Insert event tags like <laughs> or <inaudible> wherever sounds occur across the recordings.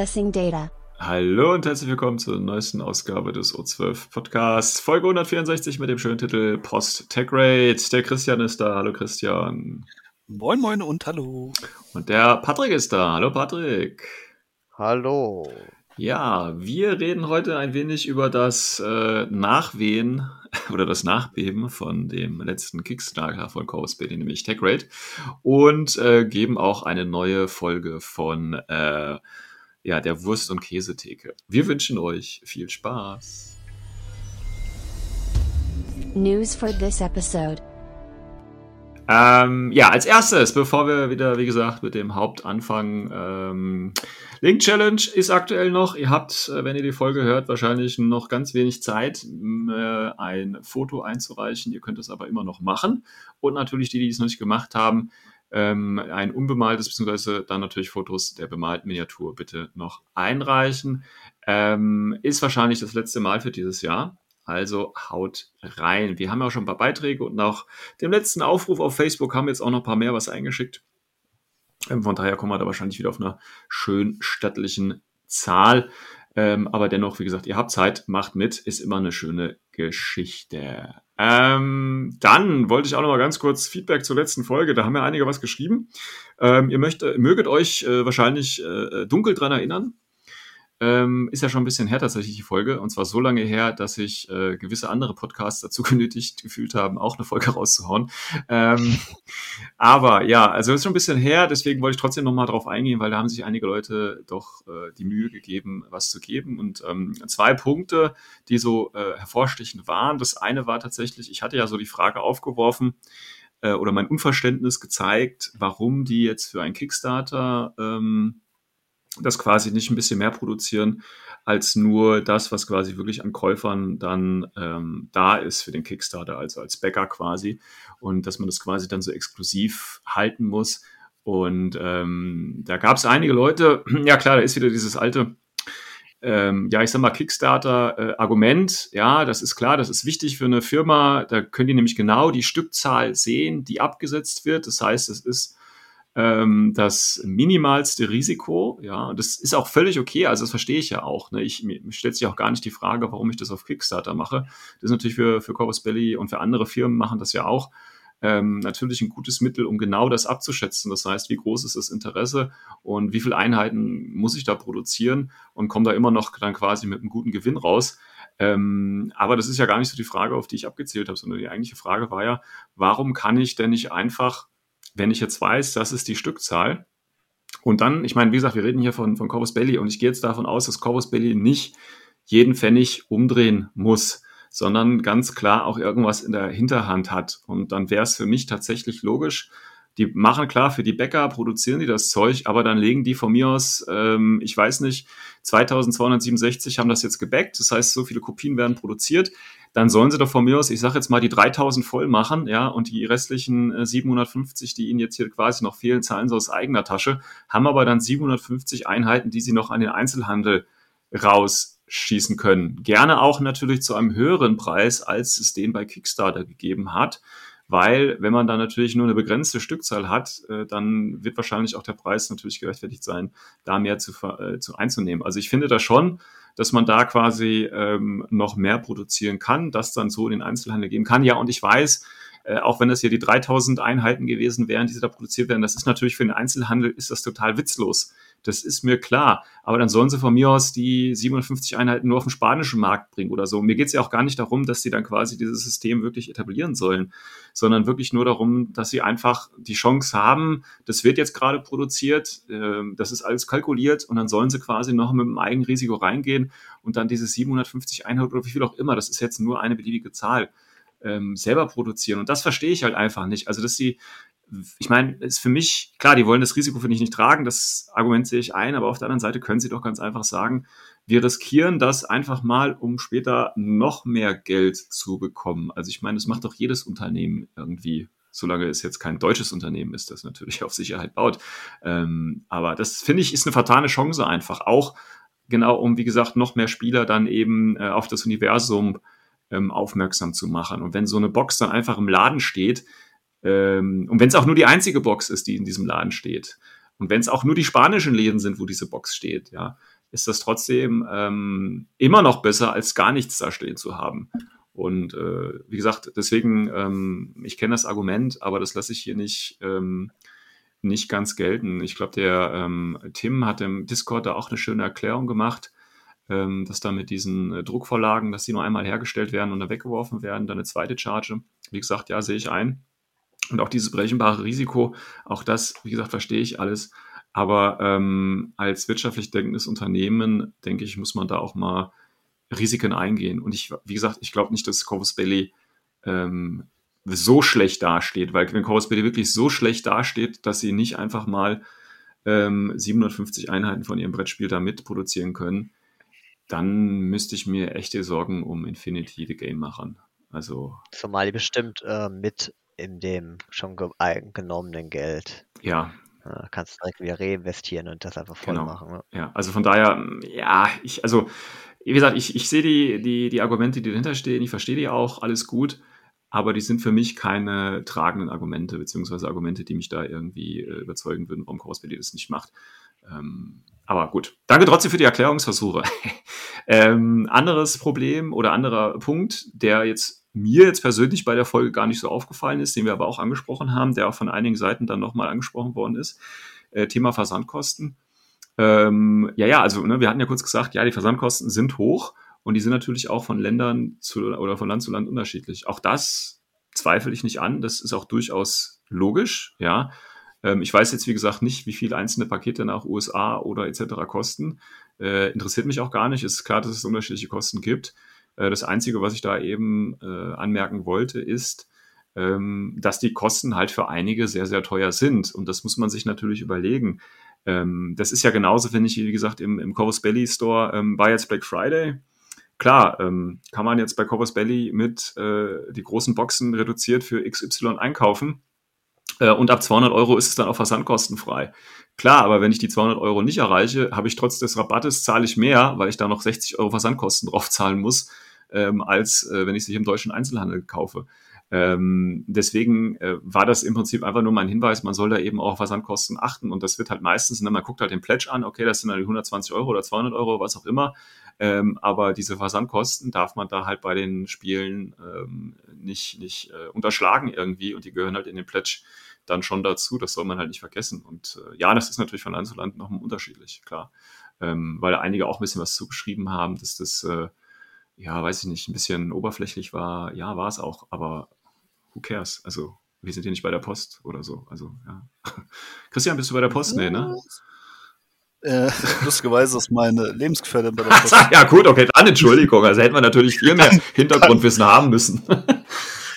Accessing data. Hallo und herzlich willkommen zur neuesten Ausgabe des O12 Podcasts, Folge 164 mit dem schönen Titel Post Tech Rate. Der Christian ist da. Hallo Christian. Moin, moin und hallo. Und der Patrick ist da. Hallo Patrick. Hallo. Ja, wir reden heute ein wenig über das äh, Nachwehen <laughs> oder das Nachbeben von dem letzten Kickstarter von Cowspady, nämlich TechRate, und äh, geben auch eine neue Folge von äh, ja, der Wurst- und Käsetheke. Wir wünschen euch viel Spaß. News for this episode. Ähm, ja, als erstes, bevor wir wieder, wie gesagt, mit dem Haupt anfangen, ähm, Link Challenge ist aktuell noch. Ihr habt, äh, wenn ihr die Folge hört, wahrscheinlich noch ganz wenig Zeit, äh, ein Foto einzureichen. Ihr könnt es aber immer noch machen. Und natürlich die, die es noch nicht gemacht haben, ähm, ein unbemaltes, beziehungsweise dann natürlich Fotos der bemalten Miniatur bitte noch einreichen. Ähm, ist wahrscheinlich das letzte Mal für dieses Jahr. Also haut rein. Wir haben ja auch schon ein paar Beiträge und nach dem letzten Aufruf auf Facebook haben jetzt auch noch ein paar mehr was eingeschickt. Ähm, von daher kommen wir da wahrscheinlich wieder auf einer schön stattlichen Zahl. Ähm, aber dennoch, wie gesagt, ihr habt Zeit, macht mit, ist immer eine schöne Geschichte. Ähm, dann wollte ich auch noch mal ganz kurz Feedback zur letzten Folge. Da haben ja einige was geschrieben. Ähm, ihr möchtet, möget euch äh, wahrscheinlich äh, dunkel dran erinnern. Ähm, ist ja schon ein bisschen her tatsächlich die Folge. Und zwar so lange her, dass sich äh, gewisse andere Podcasts dazu <laughs> genötigt gefühlt haben, auch eine Folge rauszuhauen. Ähm, <laughs> aber ja, also ist schon ein bisschen her. Deswegen wollte ich trotzdem noch mal drauf eingehen, weil da haben sich einige Leute doch äh, die Mühe gegeben, was zu geben. Und ähm, zwei Punkte, die so äh, hervorstechend waren. Das eine war tatsächlich, ich hatte ja so die Frage aufgeworfen, äh, oder mein Unverständnis gezeigt, warum die jetzt für einen Kickstarter ähm, das quasi nicht ein bisschen mehr produzieren als nur das, was quasi wirklich an Käufern dann ähm, da ist für den Kickstarter, also als Bäcker quasi. Und dass man das quasi dann so exklusiv halten muss. Und ähm, da gab es einige Leute, <clears throat> ja klar, da ist wieder dieses alte, ähm, ja, ich sag mal, Kickstarter-Argument. ja, das ist klar, das ist wichtig für eine Firma. Da können die nämlich genau die Stückzahl sehen, die abgesetzt wird. Das heißt, es ist ähm, das minimalste Risiko. Ja, das ist auch völlig okay. Also das verstehe ich ja auch. Ne? Ich, mir stellt sich auch gar nicht die Frage, warum ich das auf Kickstarter mache. Das ist natürlich für, für Corvus Belly und für andere Firmen machen das ja auch. Ähm, natürlich ein gutes Mittel, um genau das abzuschätzen. Das heißt, wie groß ist das Interesse und wie viele Einheiten muss ich da produzieren und komme da immer noch dann quasi mit einem guten Gewinn raus. Ähm, aber das ist ja gar nicht so die Frage, auf die ich abgezählt habe, sondern die eigentliche Frage war ja, warum kann ich denn nicht einfach wenn ich jetzt weiß, das ist die Stückzahl, und dann, ich meine, wie gesagt, wir reden hier von, von Corvus Belli und ich gehe jetzt davon aus, dass Corvus Belli nicht jeden Pfennig umdrehen muss, sondern ganz klar auch irgendwas in der Hinterhand hat. Und dann wäre es für mich tatsächlich logisch, die machen klar, für die Bäcker produzieren die das Zeug, aber dann legen die von mir aus, ähm, ich weiß nicht, 2267 haben das jetzt gebackt, das heißt, so viele Kopien werden produziert dann sollen sie doch von mir aus, ich sage jetzt mal, die 3000 voll machen, ja, und die restlichen äh, 750, die ihnen jetzt hier quasi noch fehlen, zahlen sie aus eigener Tasche, haben aber dann 750 Einheiten, die sie noch an den Einzelhandel rausschießen können. Gerne auch natürlich zu einem höheren Preis, als es den bei Kickstarter gegeben hat. Weil, wenn man da natürlich nur eine begrenzte Stückzahl hat, äh, dann wird wahrscheinlich auch der Preis natürlich gerechtfertigt sein, da mehr zu, äh, zu einzunehmen. Also ich finde da schon, dass man da quasi ähm, noch mehr produzieren kann, das dann so in den Einzelhandel geben kann. Ja, und ich weiß, äh, auch wenn das hier die 3000 Einheiten gewesen wären, die da produziert werden, das ist natürlich für den Einzelhandel ist das total witzlos. Das ist mir klar. Aber dann sollen sie von mir aus die 57 Einheiten nur auf den spanischen Markt bringen oder so. Mir geht es ja auch gar nicht darum, dass sie dann quasi dieses System wirklich etablieren sollen, sondern wirklich nur darum, dass sie einfach die Chance haben, das wird jetzt gerade produziert, äh, das ist alles kalkuliert und dann sollen sie quasi noch mit einem Eigenrisiko reingehen und dann diese 750 Einheiten oder wie viel auch immer, das ist jetzt nur eine beliebige Zahl, ähm, selber produzieren. Und das verstehe ich halt einfach nicht. Also, dass sie ich meine, ist für mich, klar, die wollen das Risiko, finde ich, nicht tragen, das Argument sehe ich ein, aber auf der anderen Seite können sie doch ganz einfach sagen, wir riskieren das einfach mal, um später noch mehr Geld zu bekommen. Also ich meine, das macht doch jedes Unternehmen irgendwie, solange es jetzt kein deutsches Unternehmen ist, das natürlich <laughs> auf Sicherheit baut. Ähm, aber das finde ich ist eine vertane Chance einfach, auch genau um, wie gesagt, noch mehr Spieler dann eben äh, auf das Universum ähm, aufmerksam zu machen. Und wenn so eine Box dann einfach im Laden steht, ähm, und wenn es auch nur die einzige Box ist, die in diesem Laden steht, und wenn es auch nur die spanischen Läden sind, wo diese Box steht, ja, ist das trotzdem ähm, immer noch besser, als gar nichts da stehen zu haben. Und äh, wie gesagt, deswegen, ähm, ich kenne das Argument, aber das lasse ich hier nicht, ähm, nicht ganz gelten. Ich glaube, der ähm, Tim hat im Discord da auch eine schöne Erklärung gemacht, ähm, dass da mit diesen äh, Druckvorlagen, dass die nur einmal hergestellt werden und dann weggeworfen werden, dann eine zweite Charge. Wie gesagt, ja, sehe ich ein. Und auch dieses berechenbare Risiko, auch das, wie gesagt, verstehe ich alles. Aber ähm, als wirtschaftlich denkendes Unternehmen, denke ich, muss man da auch mal Risiken eingehen. Und ich, wie gesagt, ich glaube nicht, dass Corvus Belly ähm, so schlecht dasteht, weil wenn Corvus Belly wirklich so schlecht dasteht, dass sie nicht einfach mal ähm, 750 Einheiten von ihrem Brettspiel da mitproduzieren können, dann müsste ich mir echte Sorgen um Infinity the Game machen. Also. Zumal die bestimmt äh, mit in dem schon genommenen Geld. Ja. ja. Kannst direkt wieder reinvestieren und das einfach voll genau. machen. Ne? Ja, also von daher, ja, ich, also, wie gesagt, ich, ich sehe die, die, die Argumente, die dahinter stehen, ich verstehe die auch, alles gut, aber die sind für mich keine tragenden Argumente, beziehungsweise Argumente, die mich da irgendwie äh, überzeugen würden, warum Crossbody das nicht macht. Ähm, aber gut, danke trotzdem für die Erklärungsversuche. <laughs> ähm, anderes Problem oder anderer Punkt, der jetzt mir jetzt persönlich bei der Folge gar nicht so aufgefallen ist, den wir aber auch angesprochen haben, der auch von einigen Seiten dann nochmal angesprochen worden ist. Äh, Thema Versandkosten. Ähm, ja, ja, also ne, wir hatten ja kurz gesagt, ja, die Versandkosten sind hoch und die sind natürlich auch von Ländern zu oder von Land zu Land unterschiedlich. Auch das zweifle ich nicht an. Das ist auch durchaus logisch, ja. Ähm, ich weiß jetzt, wie gesagt, nicht, wie viele einzelne Pakete nach USA oder etc. kosten. Äh, interessiert mich auch gar nicht. Ist klar, dass es unterschiedliche Kosten gibt. Äh, das Einzige, was ich da eben äh, anmerken wollte, ist, ähm, dass die Kosten halt für einige sehr, sehr teuer sind. Und das muss man sich natürlich überlegen. Ähm, das ist ja genauso, finde ich, wie gesagt, im, im Corvus Belly Store ähm, war jetzt Black Friday. Klar, ähm, kann man jetzt bei Corvus Belly mit äh, die großen Boxen reduziert für XY einkaufen. Äh, und ab 200 Euro ist es dann auch versandkostenfrei. Klar, aber wenn ich die 200 Euro nicht erreiche, habe ich trotz des Rabattes, zahle ich mehr, weil ich da noch 60 Euro Versandkosten drauf zahlen muss, ähm, als äh, wenn ich sich im deutschen Einzelhandel kaufe. Ähm, deswegen äh, war das im Prinzip einfach nur mein Hinweis, man soll da eben auch Versandkosten achten und das wird halt meistens, ne, man guckt halt den Pledge an, okay, das sind dann die 120 Euro oder 200 Euro, was auch immer, ähm, aber diese Versandkosten darf man da halt bei den Spielen ähm, nicht, nicht äh, unterschlagen irgendwie und die gehören halt in den Pledge dann schon dazu, das soll man halt nicht vergessen und äh, ja, das ist natürlich von Land zu Land noch unterschiedlich, klar, ähm, weil einige auch ein bisschen was zugeschrieben haben, dass das äh, ja, weiß ich nicht, ein bisschen oberflächlich war. Ja, war es auch, aber who cares? Also, wir sind hier nicht bei der Post oder so. Also, ja. <laughs> Christian, bist du bei der Post? Nee, ne? Äh, <laughs> lustigerweise ist meine Lebensgefährtin bei der <laughs> Post. ja, gut, okay, dann Entschuldigung. Also hätten wir natürlich viel mehr Hintergrundwissen haben müssen.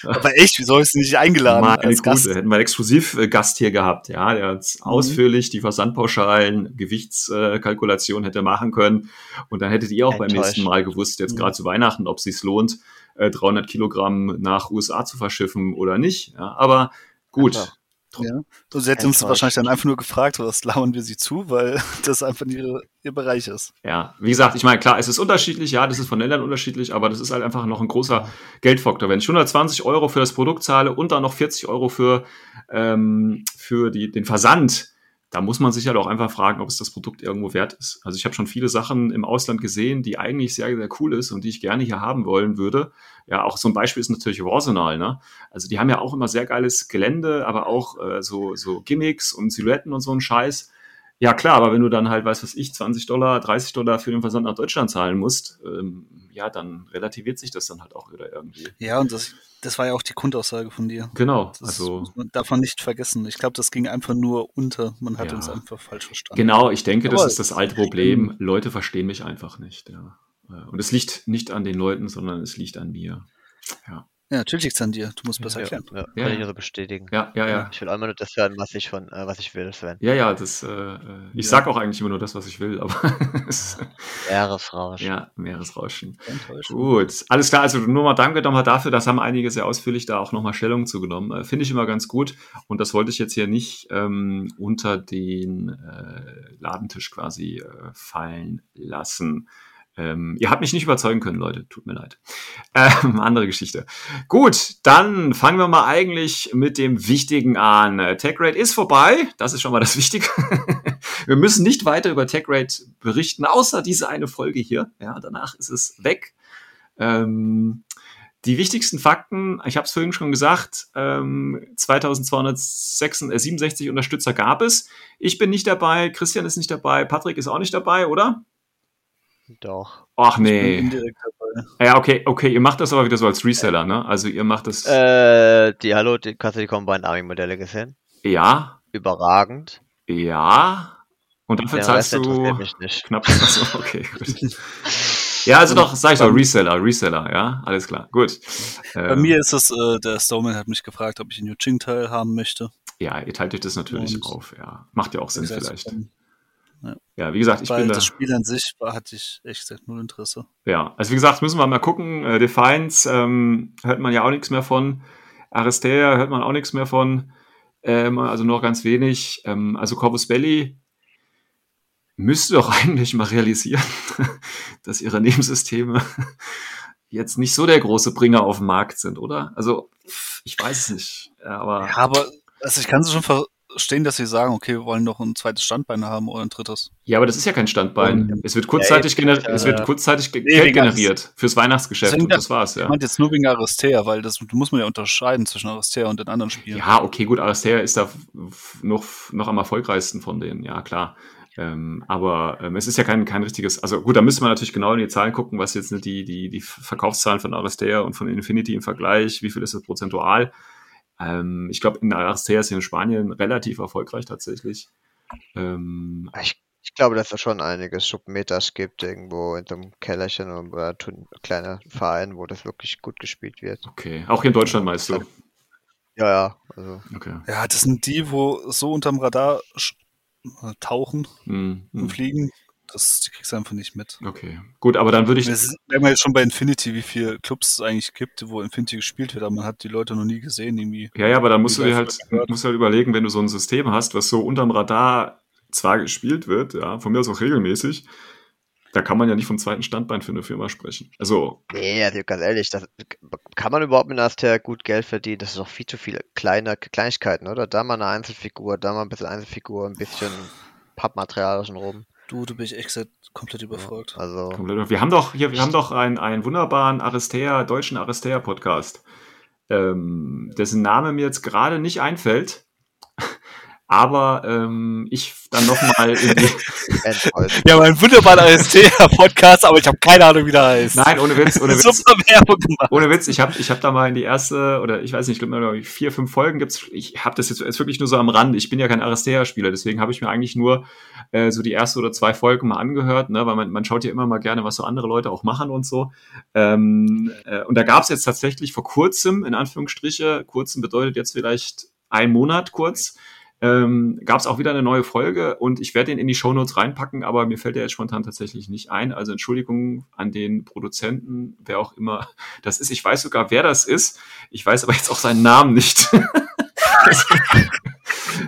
<laughs> Aber echt, wieso habe ich sie nicht eingeladen? Meine als Gute, Gast? hätten wir einen Exklusivgast hier gehabt, ja, der uns mhm. ausführlich die Versandpauschalen, Gewichtskalkulation hätte machen können. Und dann hättet ihr auch Enttäuscht. beim nächsten Mal gewusst, jetzt mhm. gerade zu Weihnachten, ob es sich lohnt, 300 äh, Kilogramm nach USA zu verschiffen oder nicht. Ja, aber gut. Ja. Sie hätte uns wahrscheinlich dann einfach nur gefragt, was lauern wir sie zu, weil <laughs> das einfach ihre, ihr Bereich ist. Ja, wie gesagt, ich meine, klar, es ist unterschiedlich, ja, das ist von Ländern unterschiedlich, aber das ist halt einfach noch ein großer Geldfaktor. Wenn ich 120 Euro für das Produkt zahle und dann noch 40 Euro für, ähm, für die, den Versand, da muss man sich halt auch einfach fragen, ob es das Produkt irgendwo wert ist. Also ich habe schon viele Sachen im Ausland gesehen, die eigentlich sehr, sehr cool ist und die ich gerne hier haben wollen würde. Ja, auch so ein Beispiel ist natürlich Warsenal, ne? Also die haben ja auch immer sehr geiles Gelände, aber auch äh, so, so Gimmicks und Silhouetten und so ein Scheiß. Ja, klar, aber wenn du dann halt, weiß was ich, 20 Dollar, 30 Dollar für den Versand nach Deutschland zahlen musst, ähm, ja, dann relativiert sich das dann halt auch wieder irgendwie. Ja, und das, das war ja auch die Grundaussage von dir. Genau. Das also man darf man nicht vergessen. Ich glaube, das ging einfach nur unter. Man hat ja. uns einfach falsch verstanden. Genau, ich denke, Aber das ist das alte Problem. Leute verstehen mich einfach nicht. Ja. Äh, und es liegt nicht an den Leuten, sondern es liegt an mir. Ja. Ja, natürlich liegt es an dir. Du musst besser Ja, erklären. ja, Ja, kann ja. ich also bestätigen. Ja, ja, ja. Ich will einmal nur das hören, was ich von, äh, was ich will, Sven. Ja, ja, das, äh, äh, ich Ja. sag auch eigentlich immer nur das, was ich will, aber <laughs> es, Meeresrausch. ja, Meeresrauschen. Gut, alles klar. Also nur mal danke nochmal dafür, das haben einige sehr ausführlich da auch nochmal Stellung zugenommen. Äh, Finde ich immer ganz gut. Und das wollte ich jetzt hier nicht ähm, unter den äh, Ladentisch quasi äh, fallen lassen. Ähm, ihr habt mich nicht überzeugen können, Leute. Tut mir leid. Ähm, <laughs> andere Geschichte. Gut, dann fangen wir mal eigentlich mit dem Wichtigen an. Äh, TechRate ist vorbei. Das ist schon mal das Wichtige. <laughs> wir müssen nicht weiter über TechRate berichten, außer diese eine Folge hier. Ja, danach ist es weg. Ähm, die wichtigsten Fakten, ich habe es vorhin schon gesagt, ähm, 2267 Unterstützer gab es. Ich bin nicht dabei, Christian ist nicht dabei, Patrick ist auch nicht dabei, oder? Doch. Ach Ich bin nee. indirekt dabei. Ja, okay, okay, ihr macht das aber wieder so als Reseller, ne? Also ihr macht das. Äh, die, hallo, die, hast du die Combined Army Modelle gesehen? ja, Überragend. ja. Und dafür Der zahlst Rest du mich nicht. knapp. Achso, okay, gut. Ja, also doch, sag ich doch, Reseller, Reseller, ja, alles klar, gut. Bei Ähm, mir ist es, äh, der Stowman hat mich gefragt, ob ich einen Yuching-Teil haben möchte. Ja, ihr teilt euch das natürlich Und- auf, ja. Macht ja auch Sinn vielleicht. ähm, Ja, wie gesagt, ich Weil bin da. das Spiel an sich hatte ich echt gesagt null Interesse. Ja, also wie gesagt, müssen wir mal gucken. Äh, Defiance ähm, hört man ja auch nichts mehr von. Aristea hört man auch nichts mehr von. Ähm, also nur noch ganz wenig. Ähm, also Corvus Belli müsste doch <laughs> eigentlich mal realisieren, <laughs> dass ihre Nebensysteme <laughs> jetzt nicht so der große Bringer auf dem Markt sind, oder? Also, ich weiß es nicht. Aber Ja, aber also ich kann es schon verstehen, dass sie sagen, okay, wir wollen noch ein zweites Standbein haben oder ein drittes. Ja, aber das ist ja kein Standbein. Und- es wird kurzzeitig, Ja, gener jetzt, es äh, wird kurzzeitig ge nee, Geld alles- generiert fürs Weihnachtsgeschäft und das war's, Ich ja. meinte jetzt nur wegen Aristea, weil das muss man ja unterscheiden zwischen Aristea und den anderen Spielen. Ja, okay, gut, Aristea ist da noch, noch am erfolgreichsten von denen, ja, klar. Ähm, aber ähm, es ist ja kein, kein richtiges, also gut, da müsste man natürlich genau in die Zahlen gucken, was jetzt die, die, die Verkaufszahlen von Aristea und von Infinity im Vergleich, wie viel ist das prozentual? Ähm, ich glaube, in Aristea ist hier in Spanien relativ erfolgreich tatsächlich. Ähm, Ich, ich glaube, dass es schon einige Submetas gibt, irgendwo in so einem Kellerchen oder kleiner Verein, wo das wirklich gut gespielt wird. okay, auch hier in Deutschland meinst du? Ja, ja, also. Okay. Ja, das sind die, wo so unterm Radar äh, tauchen Hm, und hm. fliegen. Das die kriegst du einfach nicht mit. Okay, gut, aber dann würde ich, Wir sind- merken wir jetzt schon bei Infinity, wie viele Clubs es eigentlich gibt, wo Infinity gespielt wird, aber man hat die Leute noch nie gesehen irgendwie. Ja, ja, aber dann musst du dir halt, musst du halt überlegen, wenn du so ein System hast, was so unterm Radar zwar gespielt wird, ja, von mir aus auch regelmäßig, da kann man ja nicht vom zweiten Standbein für eine Firma sprechen. Also, Nee, also ganz ehrlich, das, kann man überhaupt mit Aster gut Geld verdienen? Das ist doch viel zu viele kleine Kleinigkeiten, oder? Da mal eine Einzelfigur, da mal ein bisschen Einzelfigur, ein bisschen <sighs> Pappmaterial außenrum. Du, du bin ich echt gesagt komplett überfragt. Also, komplett. Wir haben doch hier, wir haben doch einen, einen wunderbaren Aristea, deutschen Aristea-Podcast, ähm, dessen Name mir jetzt gerade nicht einfällt. Aber ähm, ich dann nochmal in die, <laughs> enttäuscht. Ja, aber ein wunderbarer ST-Podcast, aber ich habe keine Ahnung, wie der heißt. Nein, ohne Witz, ohne Witz. Super Werbung gemacht. Ohne Witz, ich habe ich hab da mal in die erste, oder ich weiß nicht, ich glaube, vier, fünf Folgen gibt's. Ich habe das jetzt, jetzt wirklich nur so am Rand. Ich bin ja kein Aristea-Spieler, deswegen habe ich mir eigentlich nur äh, so die erste oder zwei Folgen mal angehört, ne, weil man, man schaut ja immer mal gerne, was so andere Leute auch machen und so. Ähm, äh, und da gab's jetzt tatsächlich vor kurzem, in Anführungsstriche, kurzem bedeutet jetzt vielleicht ein Monat kurz, ähm, gab es auch wieder eine neue Folge und ich werde den in die Shownotes reinpacken, aber mir fällt der jetzt spontan tatsächlich nicht ein. Also Entschuldigung an den Produzenten, wer auch immer das ist. Ich weiß sogar, wer das ist. Ich weiß aber jetzt auch seinen Namen nicht. <laughs>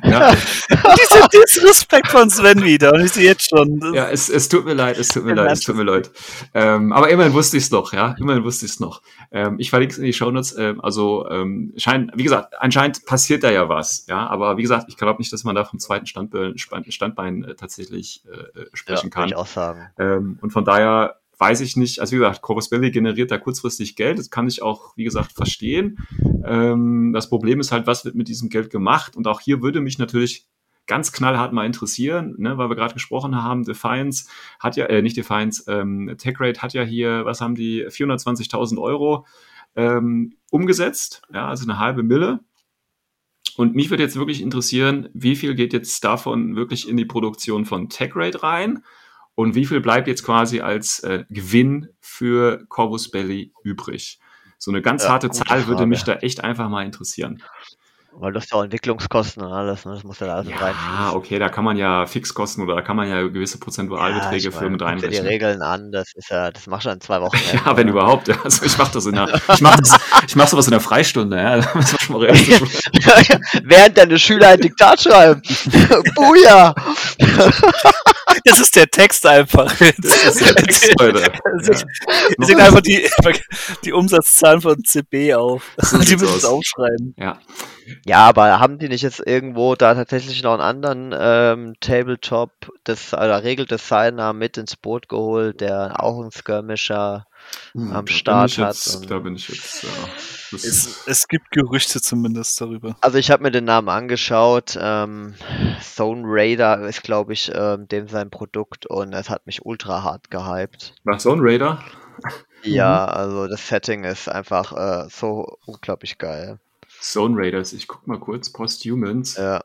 ja, Dieser Disrespekt von Sven wieder. Und ich sehe jetzt schon. ja es, es tut mir leid, es tut mir leid, es tut mir leid. Ähm, aber immerhin wusste ich es noch, ja, immerhin wusste ich es noch. Ähm, ich verlinke es in die Shownotes. Ähm, also ähm, scheint, wie gesagt, anscheinend passiert da ja was, ja. Aber wie gesagt, ich glaube nicht, dass man da vom zweiten Standbein, Standbein äh, tatsächlich äh, äh, Ja, sprechen würde kann. ich auch sagen. Ähm, und von daher weiß ich nicht, also wie gesagt, Corvus Belli generiert da kurzfristig Geld, das kann ich auch, wie gesagt, verstehen. Ähm, das Problem ist halt, was wird mit diesem Geld gemacht? Und auch hier würde mich natürlich ganz knallhart mal interessieren, ne, weil wir gerade gesprochen haben, Defiance hat ja, äh, nicht Defiance, ähm, TechRate hat ja hier, was haben die, 420.000 Euro ähm, umgesetzt, ja, also eine halbe Mille. Und mich würde jetzt wirklich interessieren, wie viel geht jetzt davon wirklich in die Produktion von TechRate rein und wie viel bleibt jetzt quasi als äh, Gewinn für Corvus Belli übrig? So eine ganz Ja, harte Zahl würde mich da Frage. echt einfach mal interessieren. Weil du hast ja auch Entwicklungskosten und alles, ne? Das muss ja da alles Ja, reinfließen. okay, da kann man ja Fixkosten oder da kann man ja gewisse Prozentualbeträge ich für mit guck dir die reinrechnen. Regeln an, das ist ja, das machst du in zwei Wochen. <laughs> Ja, wenn überhaupt. Ja. Also ich mache das in der, ich mache das, <laughs> ich mache sowas in der Freistunde. Ja, <laughs> muss man schon mal Während deine Schüler ein Diktat schreiben. Buja! Das ist der Text einfach. Das ist der Text, Leute. Das Wir sehen einfach die, die Umsatzzahlen von CB auf. So die müssen es aufschreiben. Ja, Ja, aber haben die nicht jetzt irgendwo da tatsächlich noch einen anderen ähm, Tabletop des, oder Regeldesigner mit ins Boot geholt, der auch einen Skirmisher Hm, am Start hat? jetzt, Und da bin ich jetzt. Ja, Es, es gibt Gerüchte zumindest darüber. also ich habe mir den Namen angeschaut. Ähm, Zone Raider ist, glaube ich, ähm, dem sein Produkt und es hat mich ultra hart gehypt. Nach Zone Raider. Ja, also das Setting ist einfach äh, so unglaublich geil. Zone Raiders, ich guck mal kurz. Posthumans. Ja.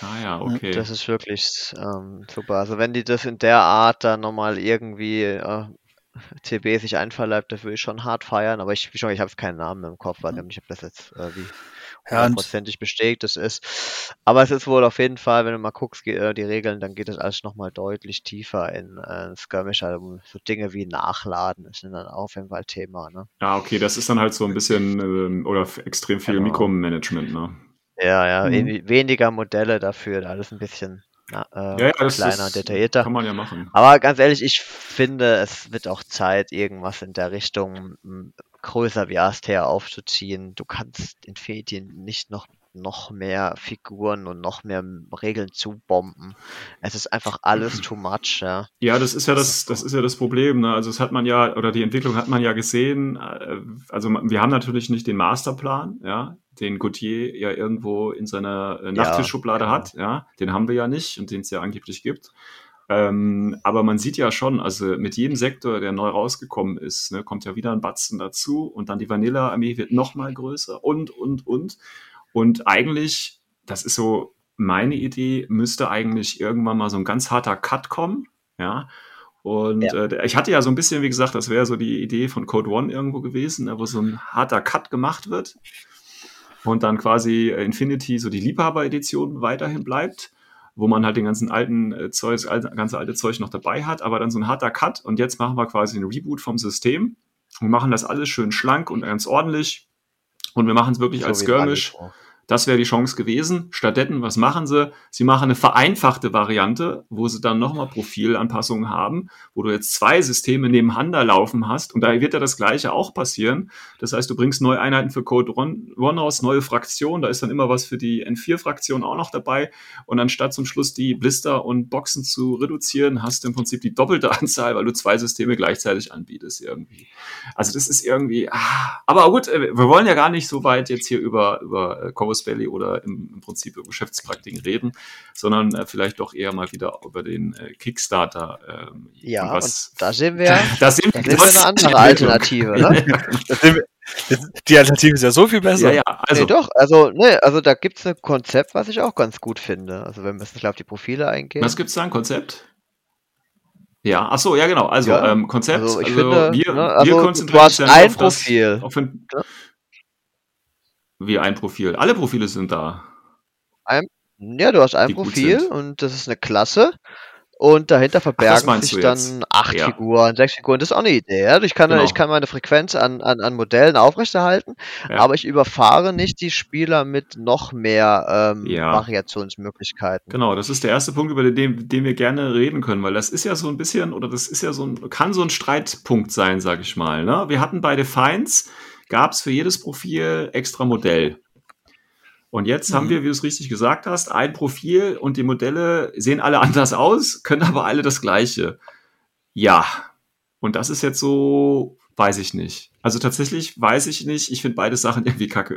Ah ja, okay. Das ist wirklich ähm, super. Also wenn die das in der Art dann nochmal irgendwie äh, CB sich einverleibt, das würde ich schon hart feiern, aber ich, ich habe keinen Namen im Kopf, weiß nicht, ob das jetzt äh, wie hundertprozentig bestätigt das ist. Aber es ist wohl auf jeden Fall, wenn du mal guckst, äh, die Regeln, dann geht das alles nochmal deutlich tiefer in äh, Skirmish, also so Dinge wie Nachladen ist dann auch auf jeden Fall Thema, ne? Ja, okay, das ist dann halt so ein bisschen ähm, oder extrem viel Genau. Mikromanagement, ne? Ja, ja, Mhm. wenig- weniger Modelle dafür, alles ein bisschen na, äh, Ja, ja, das kleiner, ist, detaillierter. kann man ja machen. Aber ganz ehrlich, ich finde, es wird auch Zeit, irgendwas in der Richtung m, größer wie Aster aufzuziehen. Du kannst Infinity nicht noch, noch mehr Figuren und noch mehr Regeln zubomben. Es ist einfach alles too much, ja. Ja, das ist ja das, das ist ja das Problem. Ne? Also das hat man ja, oder die Entwicklung hat man ja gesehen. äh, Also wir haben natürlich nicht den Masterplan, ja, den Gauthier ja irgendwo in seiner äh, Nachttischschublade genau. hat, ja. Den haben wir ja nicht und den es ja angeblich gibt. Ähm, aber man sieht ja schon, also mit jedem Sektor, der neu rausgekommen ist, ne, kommt ja wieder ein Batzen dazu und dann die Vanilla-Armee wird noch mal größer und, und, und. Und eigentlich, das ist so meine Idee, müsste eigentlich irgendwann mal so ein ganz harter Cut kommen, ja. Und Ja. äh, ich hatte ja so ein bisschen, wie gesagt, das wäre so die Idee von Code One irgendwo gewesen, ne, wo so ein harter Cut gemacht wird und dann quasi äh, Infinity, so die Liebhaber-Edition weiterhin bleibt, wo man halt den ganzen alten äh, Zeug, ganze alte Zeug noch dabei hat, aber dann so ein harter Cut und jetzt machen wir quasi einen Reboot vom System und machen das alles schön schlank und ganz ordentlich und wir machen es wirklich So als Skirmish. Magitro. Das wäre die Chance gewesen. Stattdessen, was machen sie? Sie machen eine vereinfachte Variante, wo sie dann nochmal Profilanpassungen haben, wo du jetzt zwei Systeme nebeneinander laufen hast. Und da wird ja das Gleiche auch passieren. Das heißt, du bringst neue Einheiten für Code One One raus, neue Fraktionen. Da ist dann immer was für die N4-Fraktion auch noch dabei. Und anstatt zum Schluss die Blister und Boxen zu reduzieren, hast du im Prinzip die doppelte <laughs> Anzahl, weil du zwei Systeme gleichzeitig anbietest irgendwie. Also das ist irgendwie, ah, aber gut, äh, wir wollen ja gar nicht so weit jetzt hier über, über äh, Corvus Belli oder im, im Prinzip über Geschäftspraktiken reden, sondern äh, vielleicht doch eher mal wieder über den äh, Kickstarter. Ähm, Ja, und und was, da sehen wir, da <laughs> da sehen wir <laughs> eine andere Alternative, ne? <laughs> Wir- Die Alternative ist ja so viel besser. Ja, ja, also nee, doch, also, ne, also da gibt's ein Konzept, was ich auch ganz gut finde. Also wenn wir jetzt gleich auf die Profile eingehen. was gibt's da, ein Konzept? Ja, ach so, ja genau. Also Ja, ähm, Konzept. also ich also finde, wir, ne, wir also konzentrieren du uns ja ein auf das- Profil. Auf ein, Ja. Wie ein Profil. Alle Profile sind da. Ja, du hast ein Profil und das ist eine Klasse. Und dahinter verbergen meinst sich dann jetzt? acht Ja. Figuren, sechs Figuren. Das ist auch eine Idee. Ja? Ich, kann, Genau. ich kann meine Frequenz an, an, an Modellen aufrechterhalten, Ja. aber ich überfahre nicht die Spieler mit noch mehr ähm, Ja. Variationsmöglichkeiten. Genau, das ist der erste Punkt, über den, den wir gerne reden können, weil das ist ja so ein bisschen, oder das ist ja so ein, kann so ein Streitpunkt sein, sag ich mal. Ne? Wir hatten bei Defiance, gab es für jedes Profil extra Modell. Und jetzt haben Mhm. wir, wie du es richtig gesagt hast, ein Profil und die Modelle sehen alle <laughs> anders aus, können aber alle das Gleiche. Ja. Und das ist jetzt so, weiß ich nicht. Also tatsächlich weiß ich nicht. Ich finde beide Sachen irgendwie kacke.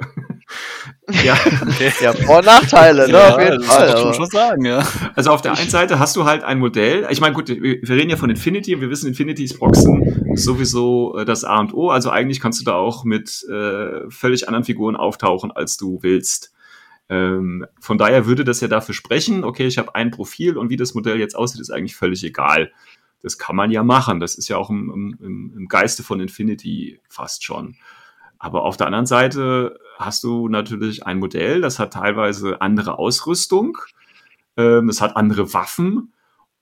<laughs> ja. Okay. Ja, Vor- und Nachteile, ne? Ja, auf jeden das Fall. muss man aber- schon sagen, ja. Also auf der einen Seite hast du halt ein Modell. Ich meine, gut, wir reden ja von Infinity und wir wissen, Infinity's Boxen ist sowieso äh, das A und O. Also eigentlich kannst du da auch mit äh, völlig anderen Figuren auftauchen, als du willst. Ähm, von daher würde das ja dafür sprechen, okay, ich habe ein Profil und wie das Modell jetzt aussieht, ist eigentlich völlig egal. Das kann man ja machen. Das ist ja auch im, im, im Geiste von Infinity fast schon. Aber auf der anderen Seite hast du natürlich ein Modell, das hat teilweise andere Ausrüstung, ähm, das hat andere Waffen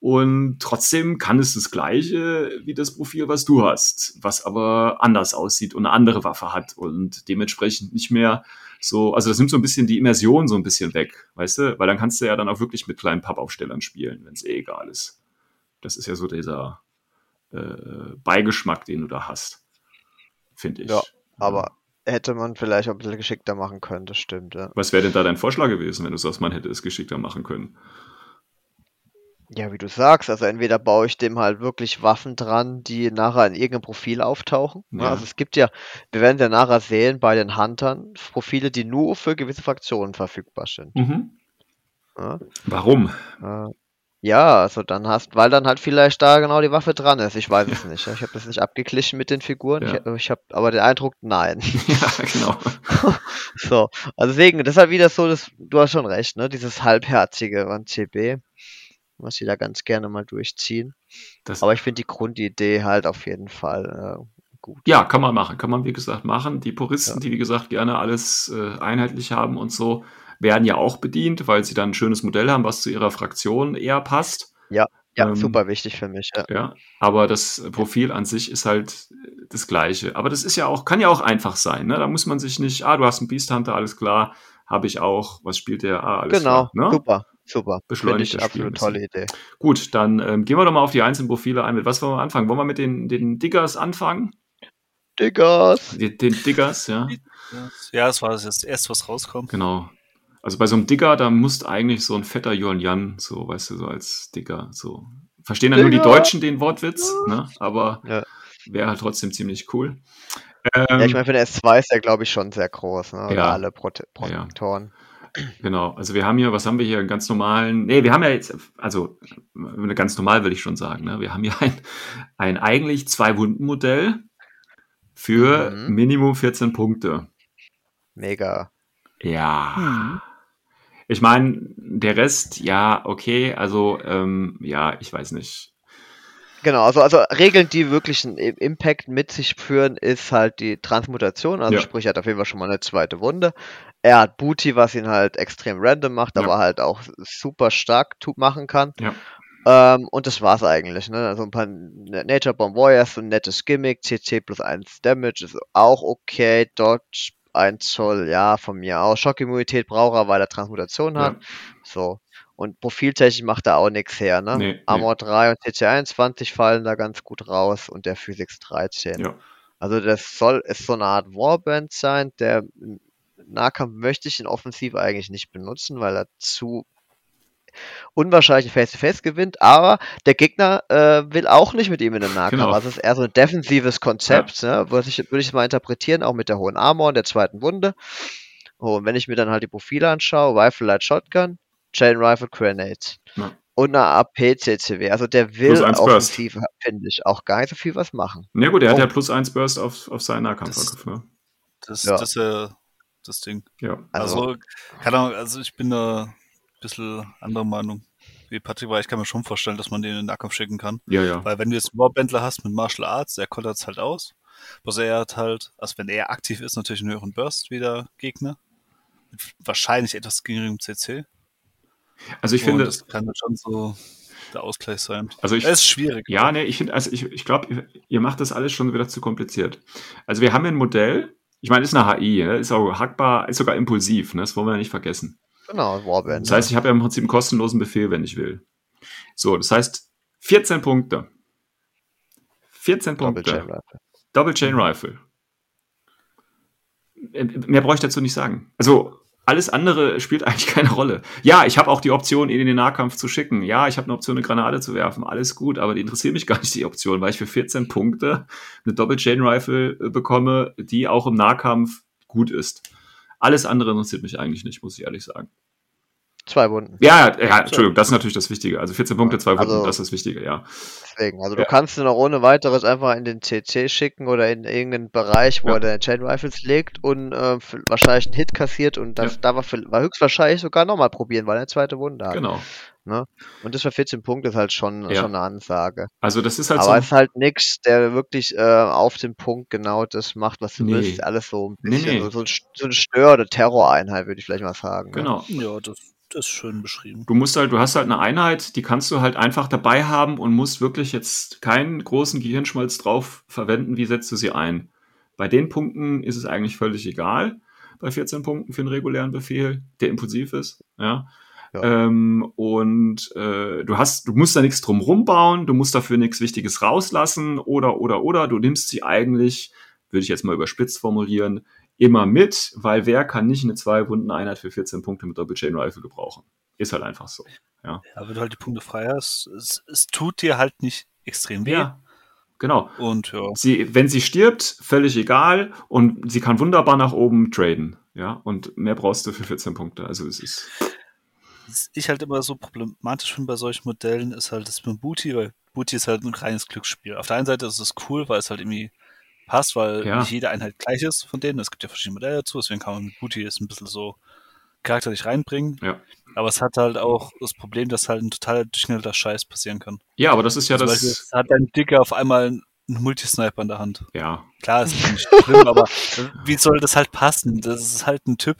und trotzdem kann es das gleiche wie das Profil, was du hast, was aber anders aussieht und eine andere Waffe hat und dementsprechend nicht mehr so, also das nimmt so ein bisschen die Immersion so ein bisschen weg, weißt du? Weil dann kannst du ja dann auch wirklich mit kleinen Pappaufstellern spielen, wenn es eh egal ist. Das ist ja so dieser äh, Beigeschmack, den du da hast, finde ich. Ja, aber hätte man vielleicht auch ein bisschen geschickter machen können, das stimmt, ja. Was wäre denn da dein Vorschlag gewesen, wenn du sagst, man hätte es geschickter machen können? Ja, wie du sagst, also entweder baue ich dem halt wirklich Waffen dran, die nachher in irgendeinem Profil auftauchen. Ja. Also es gibt ja, wir werden ja nachher sehen bei den Huntern, Profile, die nur für gewisse Fraktionen verfügbar sind. Mhm. Ja, Warum? äh, ja, also dann hast, weil dann halt vielleicht da genau die Waffe dran ist. Ich weiß es <laughs> nicht. ja. Ich habe das nicht abgeglichen mit den Figuren. Ja. Ich, ich habe aber den Eindruck, nein. <laughs> ja, genau. <laughs> So, also deswegen, das ist halt wieder so, das, du hast schon recht, ne? Dieses halbherzige an CB, was sie da ganz gerne mal durchziehen. Das, Aber ich finde die Grundidee halt auf jeden Fall äh, gut. ja, kann man machen. Kann man, wie gesagt, machen. Die Puristen, die, wie gesagt, gerne alles äh, einheitlich haben und so, werden ja auch bedient, weil sie dann ein schönes Modell haben, was zu ihrer Fraktion eher passt. Ja, ähm, super wichtig für mich. Ja. Ja, aber das Profil an sich ist halt das gleiche. Aber das ist ja auch, kann ja auch einfach sein. Ne? Da muss man sich nicht, ah, du hast einen Beast Hunter, alles klar, habe ich auch. Was spielt der? Ah, alles Genau, klar. Ne? super, super. Finde Beschleunigt ich das Spiel ein absolut tolle Idee. Gut, dann ähm, gehen wir doch mal auf die einzelnen Profile ein. Mit was wollen wir anfangen? Wollen wir mit den, den Diggers anfangen? Diggers! Den, den Diggers, ja. Ja, das war das jetzt erste, was rauskommt. Genau. Also bei so einem Digger, da muss eigentlich so ein fetter Yuan Yan, so, weißt du, so als Digger, so. Verstehen dann nur die Digger! Deutschen den Wortwitz, ne? Aber Ja. wäre halt trotzdem ziemlich cool. Ja, Ähm, ich meine, für den S2 ist der, glaube ich, schon sehr groß, ne? Oder Ja. alle Prote Ja, ja. Protektoren. Genau, also wir haben hier, was haben wir hier, einen ganz normalen, nee, wir haben ja jetzt, also äh, ganz normal will ich schon sagen, ne? wir haben hier ein, ein eigentlich Zwei-Wunden-Modell für Mhm. Minimum 14 Punkte. Mega. Ja. Hm. Ich meine, der Rest, ja, okay, also, ähm, ja, ich weiß nicht. Genau, also, also Regeln, die wirklich einen Impact mit sich führen, ist halt die Transmutation. Also Ja. sprich, er hat auf jeden Fall schon mal eine zweite Wunde. Er hat Booty, was ihn halt extrem random macht, Ja. aber halt auch super stark machen kann. Ja. Ähm, und das war's eigentlich, ne? Also ein paar Nature Bomb Warriors, so ein nettes Gimmick, CC plus 1 Damage ist auch okay, Dodge 1 Zoll, ja, von mir aus. Schockimmunität braucht er, weil er Transmutation hat. Ja. So. Und profiltechnisch macht er auch nichts her, ne? Nee, nee. Armor 3 und CC 21 fallen da ganz gut raus und der Physics 13. Ja. Also das soll, ist so eine Art Warband sein, der Nahkampf möchte ich in Offensive eigentlich nicht benutzen, weil er zu unwahrscheinlich Face-to-Face gewinnt, aber der Gegner äh, will auch nicht mit ihm in den Nahkampf. Genau. Also es ist eher so ein defensives Konzept, ne? würde ich, würde ich es mal interpretieren, auch mit der hohen Armor und der zweiten Wunde. Oh, und wenn ich mir dann halt die Profile anschaue, Rifle Light Shotgun, Chain Rifle Grenade Ja. und eine AP CCW, also der will offensiv, finde ich, auch gar nicht so viel was machen. Na gut, er hat ja plus 1 Burst auf, auf seinen Nahkampfangriff, ne? Das, Ja. das ist ja das Ding. Ja. Also- Also, keine Ahnung, also ich bin da ein bisschen anderer Meinung. Wie Patrick war, ich kann mir schon vorstellen, dass man den in den Nahkampf schicken kann. Ja, ja. Weil wenn du jetzt einen Warbändler hast mit Martial Arts, der kontert es halt aus. Was er hat halt, also wenn er aktiv ist, natürlich einen höheren Burst wie der Gegner. Mit wahrscheinlich etwas geringerem CC. Also ich Und finde, das kann schon so der Ausgleich sein. also ich, Es ist schwierig. Ja, ne, ich finde, also ich, ich glaube, ihr, macht das alles schon wieder zu kompliziert. Also wir haben ein Modell, ich meine, ist eine HI, ne, ist auch hackbar, ist sogar impulsiv, ne, das wollen wir ja nicht vergessen. Genau, Warband. Das heißt, ich habe ja im Prinzip einen kostenlosen Befehl, wenn ich will. So, das heißt, 14 Punkte. 14 Double Punkte. Chain Rifle. Double Chain Rifle. Äh, Mehr brauche ich dazu nicht sagen. Also alles andere spielt <laughs> eigentlich keine Rolle. Ja, ich habe auch die Option, ihn in den Nahkampf zu schicken. Ja, ich habe eine Option, eine Granate zu werfen. Alles gut, aber die interessiert mich <laughs> gar nicht, die Option, weil ich für 14 Punkte eine Double Chain Rifle äh, bekomme, die auch im Nahkampf gut ist. Alles andere interessiert mich eigentlich nicht, muss ich ehrlich sagen. Zwei Wunden. Ja, ja, ja, Entschuldigung, das ist natürlich das Wichtige. Also 14 Punkte, zwei Wunden, Also- das ist das Wichtige, ja. Deswegen, also du Ja. kannst ihn auch ohne weiteres einfach in den CC schicken oder in irgendeinen Bereich, wo Ja. er deine Chain Rifles legt und äh, wahrscheinlich einen Hit kassiert und das Ja. da war, war höchstwahrscheinlich sogar nochmal probieren, weil er eine zweite Wunde hat. Genau. Und das für 14 Punkte ist halt schon, Ja. schon eine Ansage. Also das ist halt Aber es so. ist halt nix, der wirklich äh, auf den Punkt genau das macht, was du Nee. willst. Alles so ein Nee, bisschen nee. So, so, ein, St- so eine Stör- oder Terroreinheit, würde ich vielleicht mal sagen. ne? Genau. Ja, das, das ist schön beschrieben. Du musst halt, du hast halt eine Einheit, die kannst du halt einfach dabei haben und musst wirklich jetzt keinen großen Gehirnschmalz drauf verwenden, wie setzt du sie ein. Bei den Punkten ist es eigentlich völlig egal, bei 14 Punkten für einen regulären Befehl, der impulsiv ist, ja. Ja. Ähm, und äh, du hast, du musst da nichts drum rumbauen, du musst dafür nichts Wichtiges rauslassen oder oder oder du nimmst sie eigentlich, würde ich jetzt mal überspitzt formulieren, immer mit, weil wer kann nicht eine zwei Wunden Einheit für 14 Punkte mit Doppel-Chain Rifle gebrauchen? Ist halt einfach so. Ja, wenn du halt die Punkte frei hast, es, es tut dir halt nicht extrem weh. Ja, genau. Und ja, Sie, wenn sie stirbt, völlig egal und sie kann wunderbar nach oben traden. Ja, und mehr brauchst du für 14 Punkte. Also es ist, was ich halt immer so problematisch finde bei solchen Modellen, ist halt das mit Booty, weil Booty ist halt ein reines Glücksspiel. Auf der einen Seite ist es cool, weil es halt irgendwie passt, weil Ja. nicht jede Einheit gleich ist von denen. Es gibt ja verschiedene Modelle dazu, deswegen kann man mit Booty es ein bisschen so charakterlich reinbringen. Ja. Aber es hat halt auch das Problem, dass halt ein totaler durchschnittlicher Scheiß passieren kann. ja, aber das ist ja Beispiel das, hat ein Dicker auf einmal einen Multisniper in der Hand. ja, Klar, ist nicht schlimm, aber wie soll das halt passen? Das ist halt ein Typ,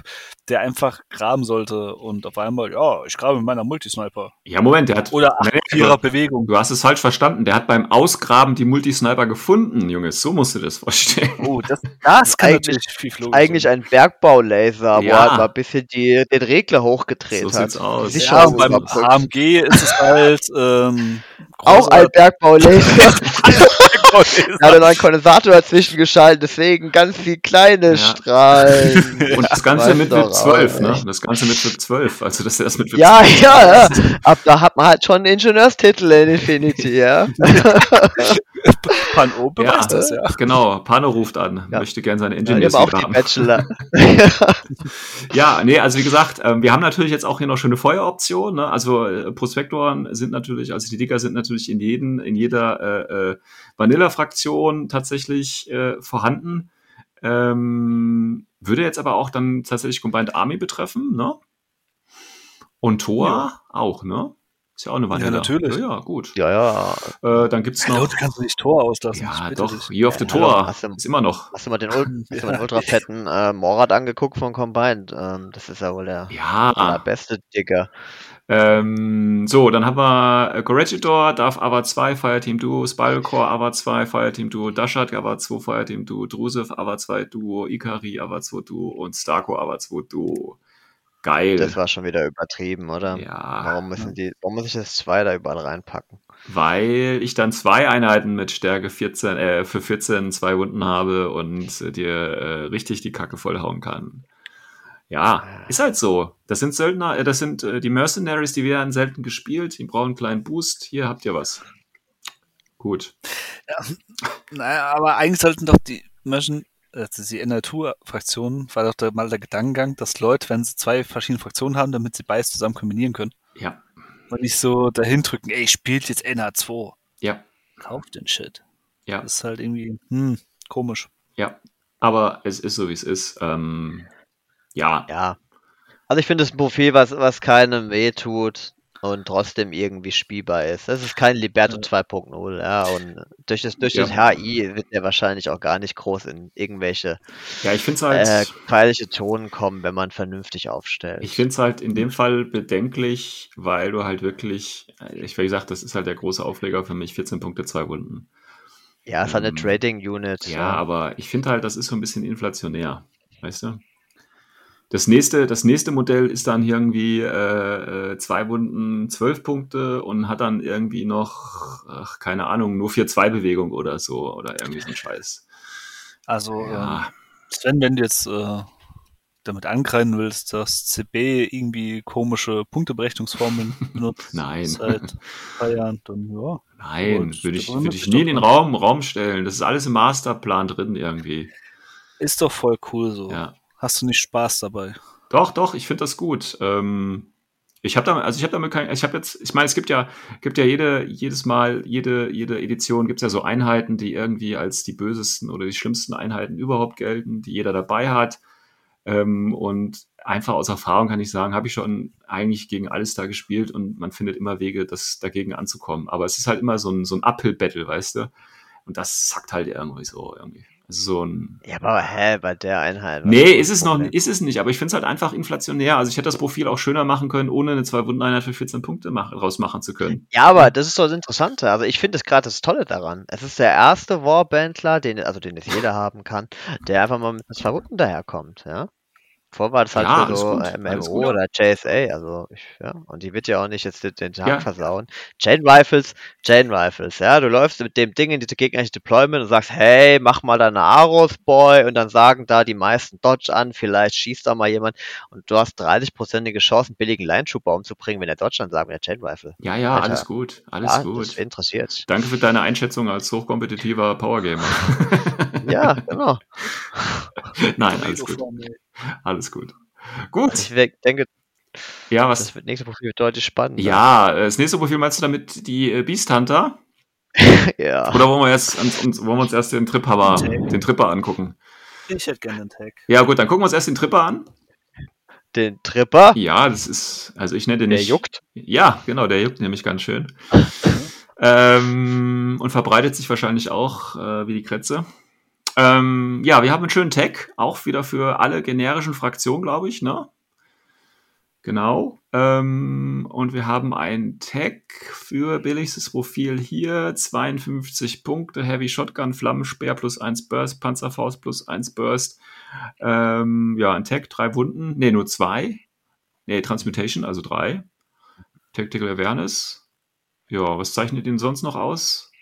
der einfach graben sollte und auf einmal, ja, ich grabe mit meiner Multisniper. ja, Moment, der hat, Oder Vierer Bewegung. du hast es falsch verstanden. Der hat beim Ausgraben die Multisniper gefunden, Junge. So musst du das vorstellen. Oh, das, das kann Eigentlich- natürlich viel Eigentlich sein. ein Bergbaulaser, wo Ja. er mal ein bisschen die, den Regler hochgedreht So hat. sieht's aus. Die Ja, beim. AMG ist es halt ähm, Auch ein Bergbaulaser. <laughs> <laughs> Er hat noch einen Kondensator dazwischen geschaltet, deswegen ganz viel kleine Ja. Strahlen. <laughs> Und das Ganze Weiß mit VIP 12, auch, ne? Das Ganze mit VIP 12. Also, das mit VIP Ja, 12 ja, ja. Ab da hat man halt schon einen Ingenieurstitel in Infinity, ja. Pan O beweist Ja, das, ja. genau. Pano ruft an, Ja. möchte gerne seine ja Engineers haben auch haben. Bachelor. <laughs> Ja, nee, also wie gesagt, ähm, wir haben natürlich jetzt auch hier noch schöne Feueroptionen. Ne? Also äh, Prospektoren sind natürlich, also die Dicker sind natürlich in jeden, in jeder äh, äh, Vanilla-Fraktion tatsächlich äh, vorhanden. Ähm, würde jetzt aber auch dann tatsächlich Combined Army betreffen, ne? Und Thor Ja. auch, ne? Ist ja auch eine Vanilla. natürlich. Ja, ja gut. ja, ja. Äh, dann gibt's Hallo, noch. du kannst nicht Tor auslassen. Ja, bitte doch. Year of the Ja, hallo, Thor hast du- ist immer noch. Hast du mal den, <laughs> hast du mal den ultra fetten äh, Morat angeguckt von Combined? Ähm, das ist ja wohl der Ja, allerbeste Digger. Ähm, so, dann haben wir äh, Corregidor, Darf Ava 2, Fireteam Duo, Spinalcore Ava 2, Fireteam Duo, Dashat Ava 2, Fireteam Duo, Drusev Ava 2 Duo, Ikari Ava 2 Duo und Starko Ava 2 Duo. Geil. Das war schon wieder übertrieben, oder? ja, Warum müssen die, warum muss ich das zwei da überall reinpacken? weil ich dann zwei Einheiten mit Stärke 14, äh, für 14 zwei Wunden habe und äh, dir äh, richtig die Kacke vollhauen kann. Ja, ist halt so. Das sind Söldner, äh, das sind äh, die Mercenaries, die werden selten gespielt. Die brauchen einen kleinen Boost. Hier habt ihr was. Gut. Naja, aber eigentlich sollten doch die Menschen, also die Natur-Fraktionen, war doch mal der Gedankengang, dass Leute, wenn sie zwei verschiedene Fraktionen haben, damit sie beides zusammen kombinieren können. Ja, Und nicht so dahin drücken, ey, spielt jetzt NH2. ja, Kauf den Shit. ja, Das ist halt irgendwie, hm, komisch. ja. Aber es ist so, wie es ist. Ähm, ja, Ja. Also ich finde es ein Profil, was, was keinem weh tut und trotzdem irgendwie spielbar ist. Das ist kein Liberto 2.0, ja. Und durch das, durch das Ja. HI wird er wahrscheinlich auch gar nicht groß in irgendwelche ja, ich finde es halt. äh, feierliche Zonen kommen, wenn man vernünftig aufstellt. Ich finde es halt in dem Fall bedenklich, weil du halt wirklich, ich wie gesagt, das ist halt der große Aufreger für mich, 14 Punkte, zwei Wunden. ja, es ist halt eine ähm, Trading-Unit. Ja, aber ich finde halt, das ist so ein bisschen inflationär, weißt du? Das nächste, das nächste Modell ist dann irgendwie äh, äh, zwei Wunden, zwölf Punkte und hat dann irgendwie noch, ach, keine Ahnung, nur 4-2-Bewegung oder so oder irgendwie so ein Scheiß. Also, Ja, ähm, Sven, wenn du jetzt äh, damit angreifen willst, dass CB irgendwie komische Punkteberechnungsformeln <laughs> benutzt Nein. seit drei Jahren, dann ja. nein, würde ich, würde ich nie in den. Raum, Raum stellen. Das ist alles im Masterplan drin irgendwie. Ist doch voll cool so. Ja. Hast du nicht Spaß dabei? Doch, doch, ich finde das gut. Ähm, Ich habe da, also ich habe damit kein, ich habe jetzt, ich meine, es gibt ja, gibt ja jede, jedes Mal, jede, jede Edition gibt es ja so Einheiten, die irgendwie als die bösesten oder die schlimmsten Einheiten überhaupt gelten, die jeder dabei hat. Ähm, und einfach aus Erfahrung kann ich sagen, habe ich schon eigentlich gegen alles da gespielt und man findet immer Wege, das dagegen anzukommen. Aber es ist halt immer so ein, so ein Uphill-Battle, weißt du? Und das sackt halt irgendwie so irgendwie. So ein. Ja, aber hä, bei der Einheit. Nee, ist es noch ist es nicht, aber ich finde es halt einfach inflationär. Also ich hätte das Profil auch schöner machen können, ohne eine zwei Wunden Einheit für 14 Punkte mach, rausmachen zu können. Ja, aber das ist doch das Interessante. Also ich finde es gerade das Tolle daran. Es ist der erste Warbandler, den, also den es jeder haben kann, der einfach mal mit zwei Wunden daherkommt, ja. Vorher war das halt Ja, so gut, MMO gut. oder JSA, also ich, ja, und die wird ja auch nicht jetzt den, Tag Ja. versauen. Chain Rifles, Chain Rifles, ja, du läufst mit dem Ding in die gegnerische Deployment und sagst, hey, mach mal deine Aros, Boy, und dann sagen da die meisten Dodge an, vielleicht schießt da mal jemand und du hast 30-prozentige Chance, einen billigen Line Trooper umzubringen, wenn der Dodge dann sagt, mit der Chain Rifle. Ja, ja, Alter. alles gut, alles ja, gut. das interessiert. Danke für deine Einschätzung als hochkompetitiver Powergamer. Ja, <laughs> genau. Nein, alles gut. <laughs> alles gut. Gut, Ich denke, ja, was? das wird nächste Profil deutlich spannender. Ja, äh, das nächste Profil meinst du damit die äh, Beast Hunter? <laughs> Ja. Oder wollen wir jetzt uns, wollen wir uns erst den Tripper, den Tripper angucken? Ich hätte gerne einen Tag. Ja, gut, dann gucken wir uns erst den Tripper an. Den Tripper, Ja, das ist, also ich nenne den der nicht. juckt. Ja, genau, der juckt nämlich ganz schön. ähm, und verbreitet sich wahrscheinlich auch äh, wie die Kretze. Ähm, ja, wir haben einen schönen Tag, auch wieder für alle generischen Fraktionen, glaube ich, ne? Genau. Ähm, und wir haben ein Tag für billigstes Profil hier. 52 Punkte, Heavy Shotgun, Flammenspeer plus 1 Burst, Panzerfaust plus 1 Burst. Ähm, ja, ein Tag, drei Wunden. Ne, nur zwei. Ne, Transmutation, also drei. Tactical Awareness. Ja, was zeichnet ihn sonst noch aus?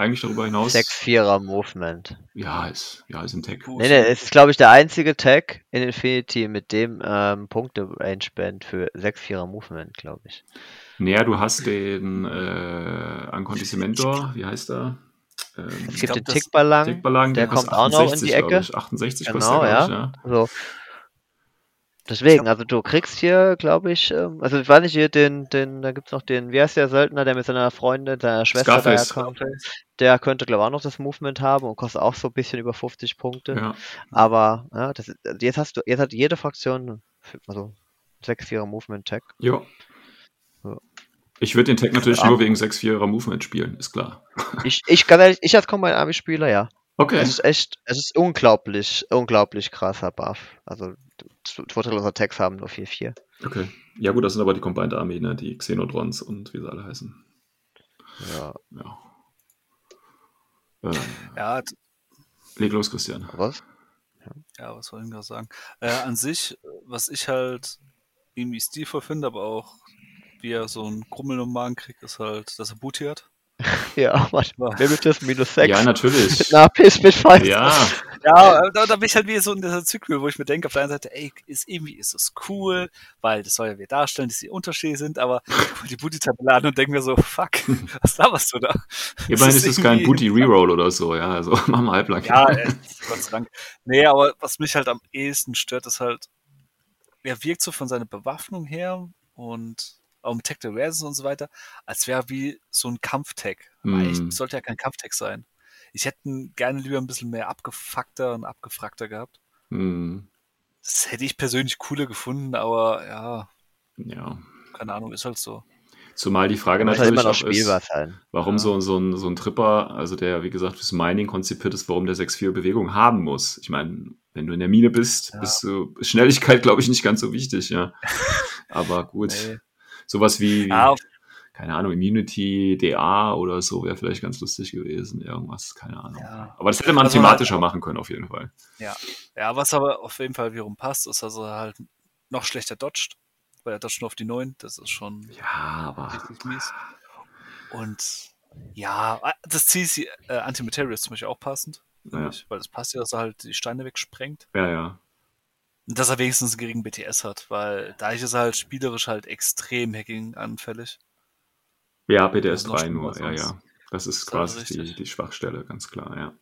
Eigentlich darüber hinaus. 6-4er Movement. Ja, ist, ja, ist ein Tag. Nee, nee, es ist, glaube ich, der einzige Tag in Infinity mit dem ähm, Punkte-Range-Band für 6-4er Movement, glaube ich. Naja, du hast den äh, Ancondicementor, wie heißt er? Ähm, Es gibt glaub, den Tickballang, Tickballang, der kommt auch noch in die 68, glaub Ecke. Ich. 68 Genau, kostet der, ja. glaub ich, ja. So. Deswegen, also du kriegst hier, glaube ich, ähm, also ich weiß nicht, hier den, den, da gibt's noch den, wie heißt der Söldner, der mit seiner Freundin, seiner Schwester daherkommt. Der könnte, glaube ich, auch noch das Movement haben und kostet auch so ein bisschen über 50 Punkte. Ja. Aber ja, das, ist- jetzt hast du, jetzt hat jede Fraktion also 6-4er Movement Tag. ja. Ich würde den Tag natürlich nur wegen 6-4er Movement spielen, ist klar. Ich, ich ganz ehrlich, ich als Combine Army Spieler, ja. Okay. Es ist echt, es ist unglaublich, unglaublich krasser Buff. Also vorteilloser Tags haben nur 4-4. Okay. Ja, gut, das sind aber die Combined Army, ne? Die Xenodrons und wie sie alle heißen. Ja. Ja. Äh, Ja, leg los, Christian. Was? ja, was soll ich denn gerade sagen? Äh, an sich, was ich halt irgendwie stilvoll finde, aber auch wie er so einen Grummel im Magen kriegt, ist halt, dass er Booty hat. <laughs> Ja, warte mal. Limited minus 6. Ja, natürlich. <laughs> Mit einer AP Spit Fight. Ja, Ja, da, da bin ich halt wieder so in dieser Zyklus, wo ich mir denke, auf der einen Seite, ey, ist irgendwie ist das cool, weil das soll ja wieder darstellen, dass die Unterschiede sind, aber ich die Booty-Tabelle an und denke mir so, fuck, <laughs> was laberst du da? immerhin ist es kein irgendwie- Booty Reroll oder so, ja, also machen wir halblang. Ja, äh, Gott sei Dank. Nee, aber was mich halt am ehesten stört, ist halt, er wirkt so von seiner Bewaffnung her und im Tech der Awareness und so weiter, als wäre wie so ein Kampftech. Aber Mm. eigentlich sollte er kein Kampftech sein. Ich hätte gerne lieber ein bisschen mehr abgefuckter und abgefragter gehabt. Hm, Das hätte ich persönlich cooler gefunden, aber ja, ja. keine Ahnung, ist halt so. Zumal die Frage halt natürlich auch ist, sein. warum Ja. so, so, ein, so ein Tripper, also der, wie gesagt, fürs Mining konzipiert ist, warum der 6-4 Bewegung haben muss. Ich meine, wenn du in der Mine bist, Ja. bist du, ist Schnelligkeit, glaube ich, nicht ganz so wichtig, ja. <laughs> Aber gut. Nee. Sowas wie, Ja, keine Ahnung, Immunity, DA oder so wäre vielleicht ganz lustig gewesen. Irgendwas, keine Ahnung. Ja. Aber das hätte man Also thematischer machen können, auf jeden Fall. ja, was aber auf jeden Fall wiederum passt, ist, dass er halt noch schlechter dodgt, weil er dodgt nur auf die 9, das ist schon Ja, aber. richtig mies. Und ja, das Ziel äh, Antimateria ist zum Beispiel auch passend, nämlich, weil das passt ja, dass er halt die Steine wegsprengt. ja, ja. Dass er wenigstens einen geringen BTS hat, weil da ist er halt spielerisch halt extrem hacking-anfällig. Ja, noch 3 schlimmer nur, ja, ja. Das ist Das ist quasi die, die Schwachstelle, ganz klar, ja.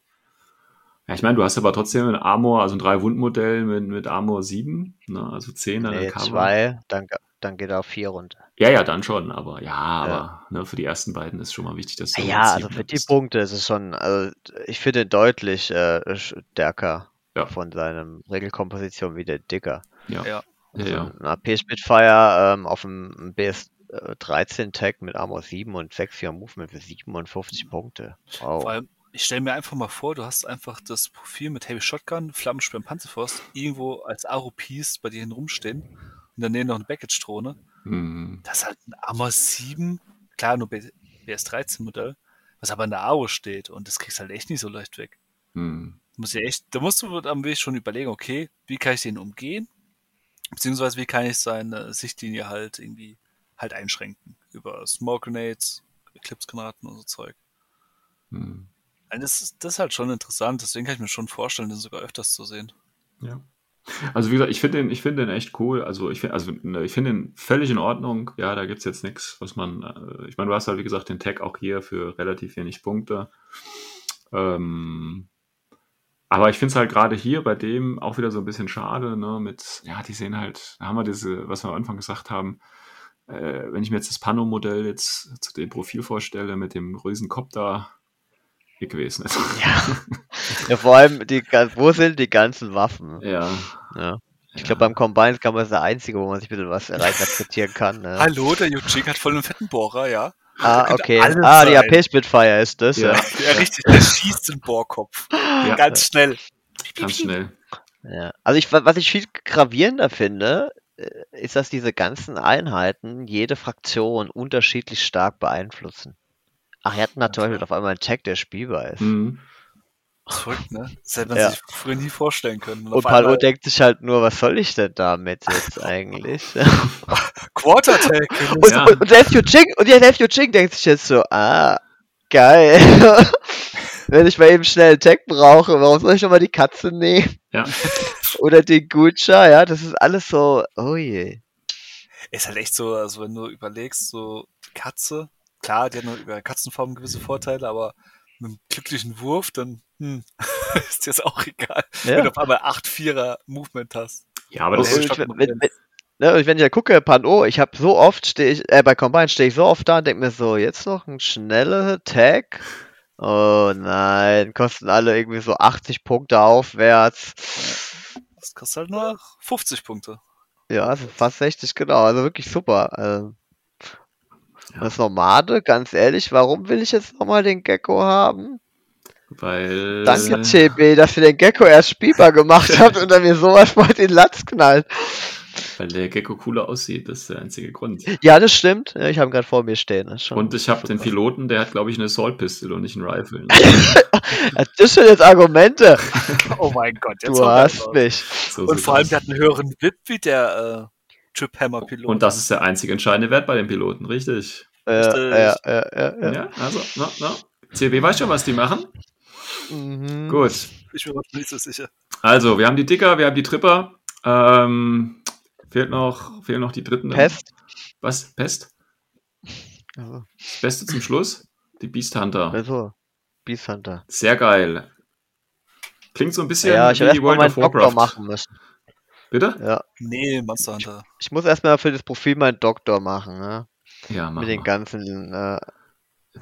Ja, ich meine, du hast aber trotzdem ein Armor, also ein Drei-Wund-Modell mit, mit Armor 7, ne, also 10 an Nee, der Cover. 2, dann, dann geht er auf 4 runter. Ja, ja, dann schon, aber ja, aber ne, für die ersten beiden ist schon mal wichtig, dass du Ja, also für die bist. Punkte ist es schon, also ich finde deutlich äh, stärker Ja. von seinem Regelkomposition wie der Dicker. Ja, Ja. Also ja. ein AP Spitfire ähm, auf dem BS13 Tag mit Armor 7 und 6 4 Movement für 57 Punkte. Wow. Vor allem, ich stelle mir einfach mal vor, du hast einfach das Profil mit Heavy Shotgun, Flammensperr und Panzerfaust irgendwo als Aro-Piece bei dir hin rumstehen und daneben noch eine Baggage-Drohne. Hm. Das ist halt ein Armor 7, klar, nur BS13-Modell, was aber in der Aro steht und das kriegst du halt echt nicht so leicht weg. Hm. Du musst ja echt, da musst du am Weg schon überlegen, okay, wie kann ich den umgehen? Beziehungsweise wie kann ich seine Sichtlinie halt irgendwie halt einschränken? Über Smoke Grenades, Eclipse-Granaten und so Zeug. Hm. Also das, ist, das ist halt schon interessant, deswegen kann ich mir schon vorstellen, den sogar öfters zu sehen. Ja. Also wie gesagt, ich finde den, ich finde den echt cool. Also ich finde, also ne, ich finde den völlig in Ordnung. Ja, da gibt's jetzt nichts, was man. Äh, ich meine, du hast halt wie gesagt den Tag auch hier für relativ wenig Punkte. Ähm, aber ich finde es halt gerade hier bei dem auch wieder so ein bisschen schade, ne? Mit, ja, die sehen halt, da haben wir diese, was wir am Anfang gesagt haben, äh, wenn ich mir jetzt das Pano-Modell jetzt zu dem Profil vorstelle, mit dem riesen Kopf da, ich weiß nicht. Ja. <laughs> ja, vor allem, die, wo sind die ganzen Waffen? Ja. Ja. Ich glaube, beim Combine kann man das der einzige, wo man sich ein bisschen was reininterpretieren kann. Ne? Hallo, der Yuchik hat voll einen fetten Bohrer, ja? Ah, okay. Ah, die sein. AP Spitfire ist das, ja. Ja. <laughs> Ja, richtig, der schießt den Bohrkopf. <laughs> Ja. Ganz schnell. Ganz schnell. Ja. Also ich, wa- was ich viel gravierender finde, äh, ist, dass diese ganzen Einheiten jede Fraktion unterschiedlich stark beeinflussen. Ach, er hat natürlich auf einmal einen Tag, der spielbar ist. Mhm. Verrückt, ne? Das hätte man Ja. sich früher nie vorstellen können. Und auf Palo einmal denkt sich halt nur, was soll ich denn damit jetzt <laughs> eigentlich? <laughs> Quartertag. Und, Ja. und, und der Fu Ching, und der Fu Ching denkt sich jetzt so, ah, geil. <laughs> Wenn ich mal eben schnell einen Tag brauche, warum soll ich nochmal die Katze nehmen? Ja. Oder den Gutscha, ja, das ist alles so, oh je. Ist halt echt so, also wenn du überlegst, so die Katze, klar, die hat noch über Katzenformen gewisse Vorteile, aber einem glücklichen Wurf, dann hm, <laughs> ist dir das auch egal. Wenn Ja. du auf einmal 8-4er Movement hast. Ja, aber das ist wenn, wenn, ne, und wenn ich ja gucke, Pan-O, ich habe so oft, stehe ich, äh, bei Combine stehe ich so oft da und denke mir so, jetzt noch ein schneller Tag. Oh nein, kosten alle irgendwie so 80 Punkte aufwärts. Das kostet halt nur 50 Punkte. Ja, also fast 60, genau. Also wirklich super. Ähm, Ja. Das Nomade, ganz ehrlich, warum will ich jetzt nochmal den Gecko haben? weil. Danke, CB, dass ihr den Gecko erst spielbar gemacht <laughs> habt und er mir sowas vor den Latz knallt. Weil der Gecko cooler aussieht, das ist der einzige Grund. Ja, das stimmt. Ich habe ihn gerade vor mir stehen. Das, ist schon Und ich habe den. Piloten, der hat, glaube ich, eine Assault Pistol und nicht einen Rifle. <laughs> Ja, Das sind jetzt Argumente. <laughs> Oh mein Gott, jetzt Du hast mich. So Und vor allem, der hat einen höheren VIP wie der äh, Trip Hammer Pilot. Und das ist der einzige entscheidende Wert bei den Piloten, richtig? Ja, ja, ja, ja, also, na, na. CB weiß schon, was die machen. Mhm. Gut. Ich bin mir nicht so sicher. Also, wir haben die Dicker, wir haben die Tripper. Ähm, fehlt noch, fehlen noch die dritten. Pest. Was? Pest? Also, Das Beste zum Schluss? Die Beast Hunter. also Beast Hunter. Sehr geil. Klingt so ein bisschen Ja, ich wie erstmal World of Doktor Warcraft. machen müssen. Bitte? Ja. Nee, Monster Hunter. Ich muss erstmal für das Profil meinen Doktor machen, ne? Ja, mach Mit den mal. ganzen, äh,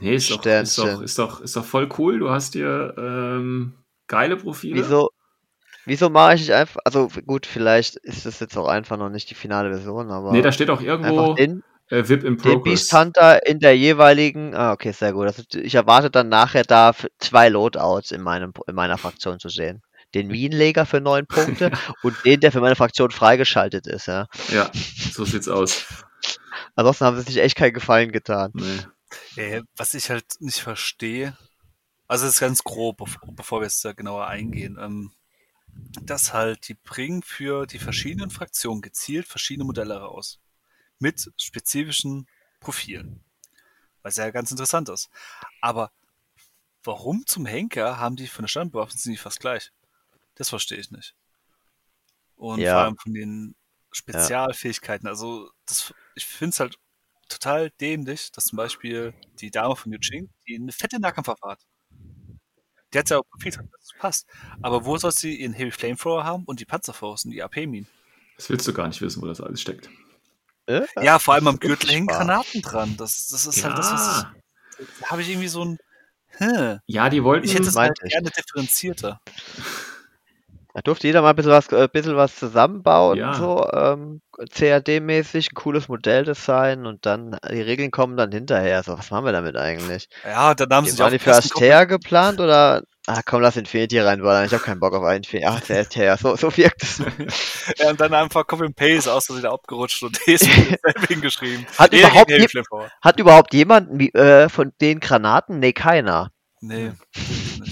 Nee, ist doch, ist, doch, ist, doch, ist doch voll cool. Du hast hier ähm, geile Profile. wieso, wieso mache ich nicht einfach, also gut, vielleicht ist das jetzt auch einfach noch nicht die finale Version, aber Nee, da steht auch irgendwo den, äh, VIP in den Progress. Beast Hunter in der jeweiligen, ah, okay, sehr gut. Also, ich erwarte dann nachher da zwei Loadouts in meinem, in meiner Fraktion zu sehen. Den Wienleger für neun <laughs> Punkte und den, der für meine Fraktion freigeschaltet ist, ja. Ja, so sieht's aus. Ansonsten haben sie sich echt keinen Gefallen getan. Nee. Äh, was ich halt nicht verstehe, also das ist ganz grob, bev- bevor wir jetzt da genauer eingehen, ähm, dass halt die bringen für die verschiedenen Fraktionen gezielt verschiedene Modelle raus. Mit spezifischen Profilen. Was ja ganz interessant ist. Aber warum zum Henker haben die von der Standbewaffnung sind die fast gleich? Das verstehe ich nicht. Und Ja. vor allem von den Spezialfähigkeiten. Also, das, ich finde es halt total dämlich, dass zum Beispiel die Dame von Yuching, die eine fette Nahkampfwaffe hat. Die hat ja auch Profil, das passt. Aber wo soll sie ihren Heavy Flamethrower haben und die Panzerfaust und die AP-Minen? Das willst du gar nicht wissen, wo das alles steckt. Äh? Ja, vor allem am Gürtel hängen Granaten dran. Das, das ist halt das, was Ja. ich. Da habe ich irgendwie so ein. Hm. Ja, die wollten. Ich hätte es halt gerne differenzierter. Da durfte jeder mal ein bisschen was, äh, bisschen was zusammenbauen, Ja. so ähm, CAD-mäßig, ein cooles Modelldesign und dann die Regeln kommen dann hinterher. So, was machen wir damit eigentlich? Ja, dann haben sie Die waren auf die für Astea geplant oder? Ah, komm, lass Infinity reinballern. Ich habe keinen Bock auf Infinity. Ach, der Astea, so, so wirkt es. <laughs> Ja, und dann einfach Copy and Paste aus, dass sie da abgerutscht und <laughs> <laughs> hingeschrieben. Hat Eher überhaupt je-. Hat überhaupt jemand äh, von den Granaten? Nee, keiner. Nee.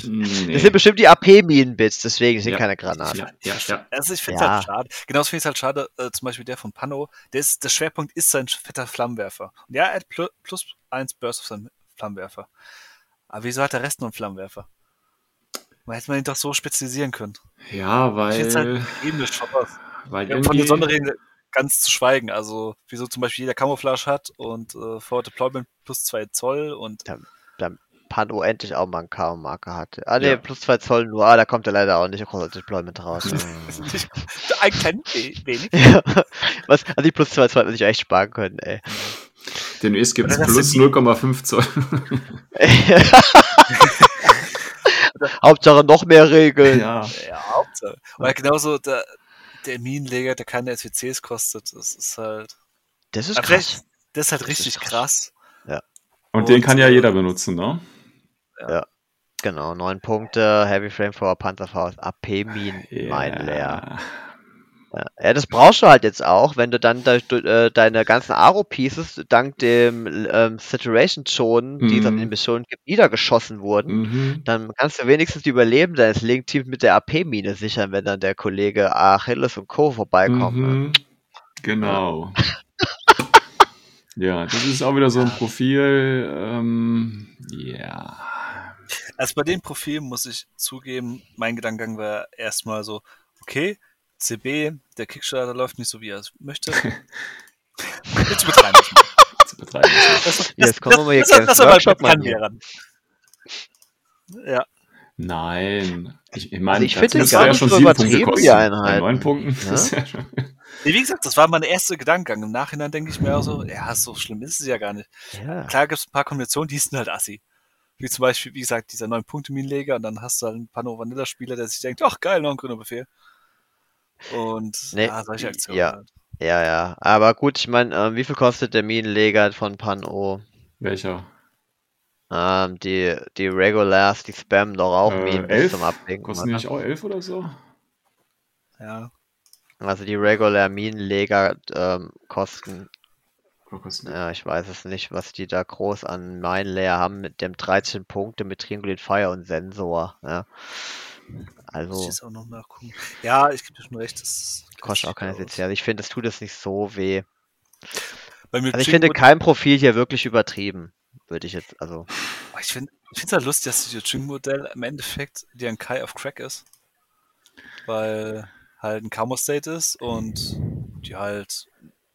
Nee. Das sind bestimmt die AP-Minen-Bits, deswegen sind Ja. keine Granaten. Ja, ja, ja. Also ich finde es Ja. halt schade. Genauso finde ich es halt schade, äh, zum Beispiel der von Pano, der, ist, der Schwerpunkt ist sein fetter Flammenwerfer. Und ja, er hat pl plus eins Burst auf seinen Flammenwerfer. Aber wieso hat der Rest nur einen Flammenwerfer? Man hätte man ihn doch so spezialisieren können. Ja, Ich es weil, halt eben des Schoppers. weil Ja, von irgendwie, Sonderregeln ganz zu schweigen. Also, wieso zum Beispiel jeder Camouflage hat und äh, Forward Deployment plus 2 Zoll und Pano endlich auch mal einen K-Marker hatte. Ah, nee, Ja. plus 2 Zoll nur. Ah, da kommt er leider auch nicht groß Deployment raus. <laughs> ein we- wenig. ja. Was, also die plus 2 Zoll hätte ich echt sparen können, ey. den US gibt es plus sind die- 0,5 Zoll. <laughs> Hauptsache noch mehr Regeln. ja. Ja, Hauptsache. Oder genauso der, der Minenleger, der keine SWCs kostet. Das ist halt. Das ist krass. Das ist halt richtig ist krass. Und den Und, kann ja äh, jeder benutzen, ne? Genau, 9 Punkte, Heavy Frame for Panzerfaust, AP-Min, mein leer. Ja. ja, das brauchst du halt jetzt auch, wenn du dann da, du, äh, deine ganzen Aro-Pieces dank dem ähm, Saturation, die es an Mhm. den Missionen gibt, niedergeschossen wurden. Mhm. Dann kannst du wenigstens die Überleben deines Link-Teams mit der AP-Mine sichern, wenn dann der Kollege Achilles und Co. vorbeikommen. Mhm. Genau. <laughs> ja, das ist auch wieder so ein Profil. Ähm, ja. Also bei dem Profil muss ich zugeben, mein Gedankengang war erstmal so, okay, CB, der Kickstarter läuft nicht so, wie er es möchte. <laughs> Jetzt übertreiben wir's mal. Zu betreiben. Das, Jetzt kommen wir mal hier das, das, das Workshop kann mal hier. wären. Ja, Nein. Ich, ich meine, Also ich finde den müsste gar ja schon so sieben übertrieben, Punkte die Einheiten. neun Punkten. Ja? Das ist ja schon, wie gesagt, das war mein erster Gedankengang. Im Nachhinein denke ich mir auch so, ja, so schlimm ist es ja gar nicht. Ja. Klar gibt es ein paar Kombinationen, die sind halt assi. Wie zum Beispiel, wie gesagt, dieser 9-Punkte-Minenleger und dann hast du halt einen Pano-Vanilla-Spieler, der sich denkt, ach geil, noch ein grüner Befehl. Und Nee, ja, solche Aktionen. ja. Halt. Ja, ja. Aber gut, ich meine, ähm, wie viel kostet der Minenleger von Pan-O? welcher? Ähm, die, die Regulars, die spammen doch auch Äh, Minen elf? zum Abwinken. Kosten die nicht auch elf oder so? Ja. Also die Regular Minenleger ähm, kosten, Die? ja, ich weiß es nicht, was die da groß an Minelayer haben mit dem 13 Punkte mit Triangulate Fire und Sensor. Ja. Muss Also ich jetzt auch noch nachgucken. Ja, ich gebe dir schon recht. Das kostet auch keine. CC. Also ich finde, es tut es nicht so weh. Bei mir Also ich finde kein Profil hier wirklich übertrieben. Würde ich jetzt, also. ich finde es halt lustig, dass dieses Jing-Modell im Endeffekt dir ein Kai auf Crack ist. Weil halt ein Camo-State ist und die halt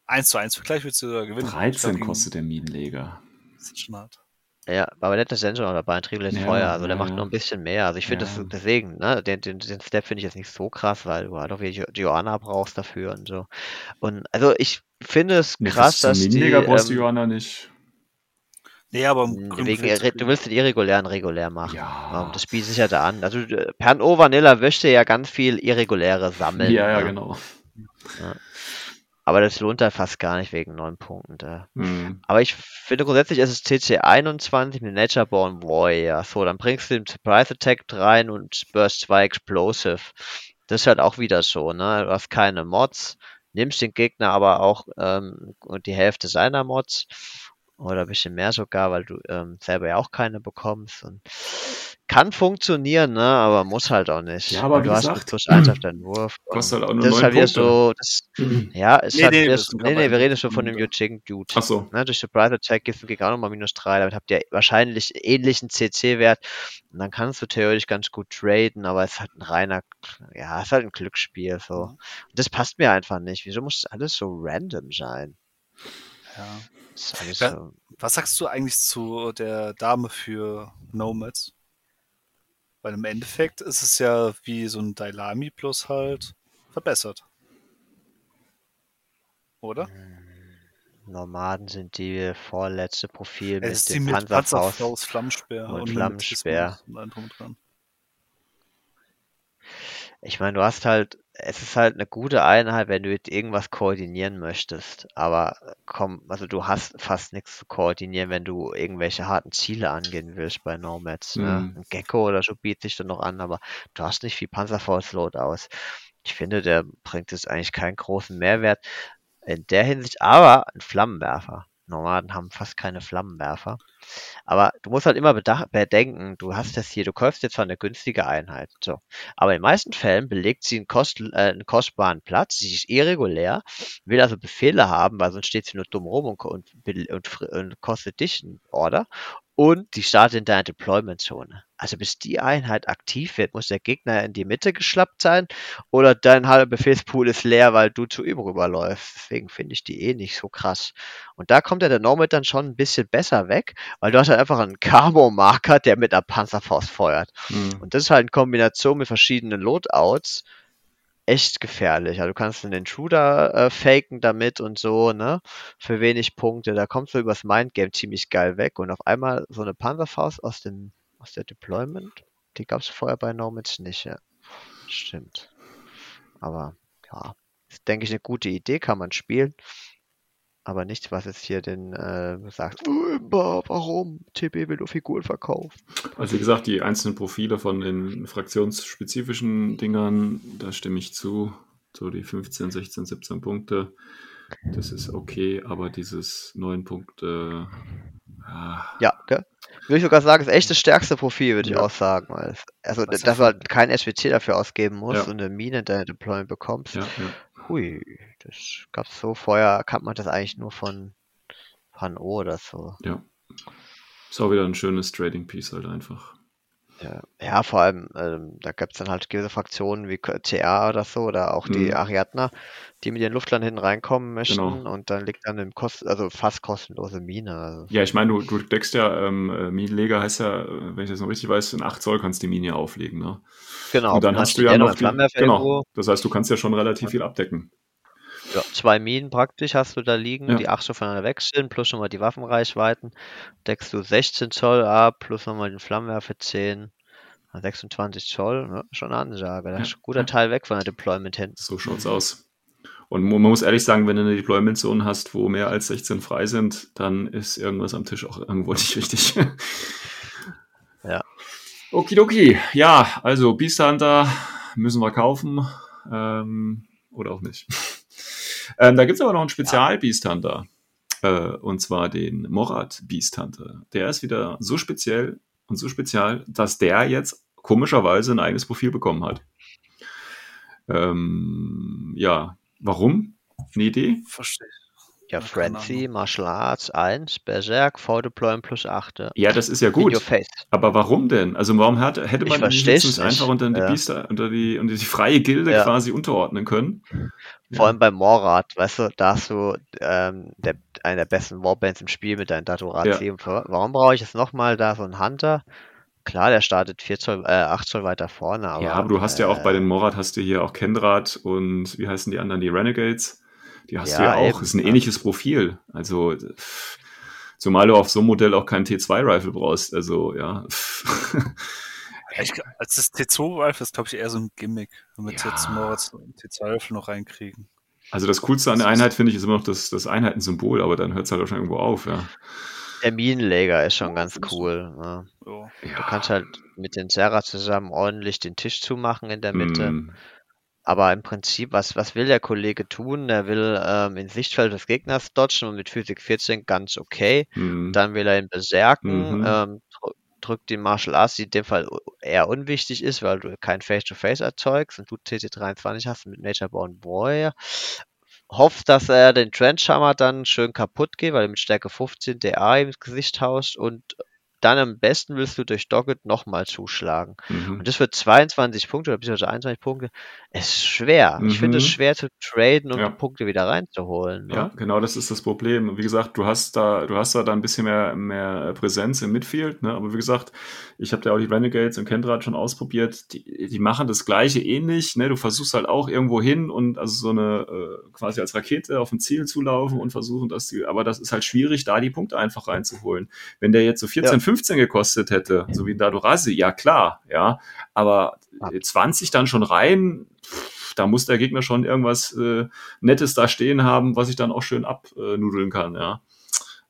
1 zu 1 Vergleich willst du da gewinnen. Ich glaub, 13 gegen- kostet der Minenleger. Das ist schon hart. Ja, aber der hat das Sensor noch dabei, ein Triangulate Ja, Feuer, also der ja, macht ja. noch ein bisschen mehr. Also ich finde Ja. das deswegen, ne, den, den, den Step finde ich jetzt nicht so krass, weil du halt auch wie Joanna brauchst dafür und so. Und also ich finde es Nee, krass, zum dass die, Minenleger brauchst du ähm, Johanna nicht. Nee, aber im grünen wegen, du willst den irregulären regulär machen. Ja. Das spielt sich ja da an. Also äh, Pern-O Vanilla möchte ja ganz viel irreguläre sammeln. Ja, ja, ne? genau. Aber das lohnt da fast gar nicht wegen neun Punkten. Da. Hm. Aber ich finde grundsätzlich ist es CC 21 mit Natureborn Warrior. So, dann bringst du den Surprise Attack rein und Burst 2 Explosive. Das ist halt auch wieder so, ne? Du hast keine Mods, nimmst den Gegner aber auch ähm, und die Hälfte seiner Mods. Oder ein bisschen mehr sogar, weil du ähm, selber ja auch keine bekommst. Und kann funktionieren, ne? Aber muss halt auch nicht. Ja, aber du hast gesagt, einen plus 1 auf deinen Wurf. <clears throat> Kostet halt auch nur das ist 9 halt wieder so, das, <clears throat> ja, ist Nee, halt nee, wieder so, nee, nee, wir reden schon von dem. Yujing Dude. Ach so. Ne, durch Surprise Attack dem Gegner auch nochmal minus 3, damit habt ihr wahrscheinlich ähnlichen CC-Wert. Und dann kannst du theoretisch ganz gut traden, aber es ist halt ein reiner, ja, es ist halt ein Glücksspiel, so. Mhm. Und das passt mir einfach nicht. Wieso muss das alles so random sein? Ja. Das ist alles Ja. so, Was sagst du eigentlich zu der Dame für Nomads? Weil im Endeffekt ist es ja wie so ein Dailami plus halt verbessert. Oder? Nomaden sind die vorletzte Profil Es ist mit dem mit Panzerfaust. Panzerfaust, Flammenspeer und und Flammenspeer. Und dran. Ich meine, du hast halt, es ist halt eine gute Einheit, wenn du jetzt irgendwas koordinieren möchtest. Aber komm, also du hast fast nichts zu koordinieren, wenn du irgendwelche harten Ziele angehen willst bei Nomads. Ne? Mhm. Ein Gecko oder so bietet sich dann noch an, aber du hast nicht viel Panzerfaust-Load aus. Ich finde, der bringt jetzt eigentlich keinen großen Mehrwert in der Hinsicht, aber ein Flammenwerfer. Nomaden haben fast keine Flammenwerfer. Aber du musst halt immer bedenken, du hast das hier, du kaufst jetzt zwar eine günstige Einheit, so. Aber in den meisten Fällen belegt sie einen, kost, äh, einen kostbaren Platz, sie ist irregulär, will also Befehle haben, weil sonst steht sie nur dumm rum und, und, und, und kostet dich einen Order. Und die startet in deiner Deployment-Zone. Also bis die Einheit aktiv wird, muss der Gegner in die Mitte geschlappt sein oder dein halber Befehlspool ist leer, weil du zu ihm rüberläufst. Deswegen finde ich die eh nicht so krass. Und da kommt ja der Nomad dann schon ein bisschen besser weg, weil du hast halt einfach einen Camo-Marker, der mit einer Panzerfaust feuert. Mhm. Und das ist halt in Kombination mit verschiedenen Loadouts echt gefährlich. Also du kannst einen Intruder äh, faken damit und so, ne? Für wenig Punkte. Da kommst du übers Mindgame ziemlich geil weg. Und auf einmal so eine Panzerfaust aus dem aus der Deployment, die gab es vorher bei Nomads nicht, ja. Stimmt. Aber ja, ist, denke ich, eine gute Idee, kann man spielen. Aber nichts, was jetzt hier den äh, sagt, "Oh, Imba, warum? TB will nur Figuren verkaufen. Also wie gesagt, die einzelnen Profile von den fraktionsspezifischen Dingern, da stimme ich zu. So die 15, 16, 17 Punkte, das ist okay, aber dieses 9 Punkte, ah, Ja, gell? Würde ich sogar sagen, ist echt das stärkste Profil, würde ich Ja. auch sagen. Also, Was dass halt kein SWC dafür ausgeben musst Ja. und eine Mine in deine Deployment bekommst. ja, ja. Hui, das gab's so vorher, kannte man das eigentlich nur von Pan O oder so. Ja. Ist auch wieder ein schönes Trading Piece halt einfach. Ja, ja vor allem, ähm, da gibt's dann halt gewisse Fraktionen wie TA oder so oder auch die Mhm. Ariadner, die mit ihren Luftlern hinten reinkommen möchten Genau. und dann liegt dann im Kost also fast kostenlose Mine. Also. Ja, ich meine, du, du deckst ja, ähm, äh, Minenleger heißt ja, äh, wenn ich das noch richtig weiß, in 8 Zoll kannst du die Mine auflegen, ne? Genau, Und dann hast du ja noch die, genau. Das heißt, du kannst ja schon relativ viel abdecken. Ja, zwei Minen praktisch hast du da liegen, Ja. die acht Stück voneinander weg sind, plus nochmal die Waffenreichweiten. Deckst du 16 Zoll ab, plus nochmal den Flammenwerfer 10, 26 Zoll, ne? schon eine Ansage. Da Ja, ist ein guter. Teil weg von der Deployment hinten. So schaut's aus. Und man muss ehrlich sagen, wenn du eine Deployment-Zone hast, wo mehr als 16 frei sind, dann ist irgendwas am Tisch auch irgendwo <laughs> nicht richtig. Ja. Okidoki. Ja, also Beast Hunter müssen wir kaufen. Ähm, oder auch nicht. Ähm, da gibt's aber noch einen Spezial-Beast Hunter. Äh, und zwar den Morat Beast Hunter. Der ist wieder so speziell und so spezial, dass der jetzt komischerweise ein eigenes Profil bekommen hat. Ähm, ja, warum? Eine Idee? Verstehe. Ja, Frenzy, Martial Arts 1, Berserk, V-Deployment plus 8. Ja. Ja, das ist ja gut. Aber warum denn? Also warum hat, hätte Ich man versteh's jetzt nicht einfach unter die Ja. Biester, unter die, unter die freie Gilde Ja. quasi unterordnen können? Vor Ja. allem bei Morat, weißt du, da hast du ähm, der, einer der besten Warbands im Spiel mit deinen Datorazi. Ja. Warum brauche ich jetzt nochmal da so einen Hunter? Klar, der startet 4 Zoll, äh, 8 Zoll weiter vorne, aber. ja, aber du hast ja auch bei äh, den Morat hast du hier auch Kendrat und wie heißen die anderen, die Renegades? Die hast du Ja, ja auch. eben, ist ein ja. ähnliches Profil. Also, zumal du auf so einem Modell auch keinen T2-Rifle brauchst. Also, ja. <laughs> Ja, ich, als das T2-Rifle ist, glaube ich, eher so ein Gimmick, damit Ja. jetzt Moritz einen T2-Rifle noch reinkriegen. Also das Coolste an der Einheit finde ich ist immer noch das, das Einheitensymbol, aber dann hört es halt auch schon irgendwo auf, ja. Der Minenleger ist schon ganz cool. Ne? So. Du kannst halt mit den Serra zusammen ordentlich den Tisch zumachen in der Mitte. Mm, Aber im Prinzip, was, was will der Kollege tun? Der will ähm, in Sichtfeld des Gegners dodgen und mit Physik 14 ganz okay. mm. Dann will er ihn berserken, Mhm. ähm, dr- drückt den Martial Arts, die in dem Fall eher unwichtig ist, weil du kein Face-to-Face erzeugst und du TT23 hast mit Nature Born Warrior. Hoffst, dass er den Trenchhammer dann schön kaputt geht, weil er mit Stärke 15 DA ins Gesicht haust und dann am besten willst du durch Doggett nochmal zuschlagen. Mhm. Und das wird 22 Punkte oder beziehungsweise 21 Punkte. Es ist schwer. Ich finde es Mhm. schwer zu traden und Ja. die Punkte wieder reinzuholen. Ne? Ja, genau, das ist das Problem. Wie gesagt, du hast da, du hast da dann ein bisschen mehr, mehr Präsenz im Midfield, ne? Aber wie gesagt, ich habe da auch die Renegades und Kendrad schon ausprobiert. Die, die machen das Gleiche ähnlich, ne? Du versuchst halt auch irgendwo hin und also so eine äh, quasi als Rakete auf ein Ziel zulaufen und versuchen, dass die, aber das ist halt schwierig, da die Punkte einfach reinzuholen. Wenn der jetzt so 14, 15 gekostet hätte, so wie ein Dadorazi, ja klar, ja, aber 20 dann schon rein, pff, da muss der Gegner schon irgendwas äh, Nettes da stehen haben, was ich dann auch schön abnudeln kann, ja.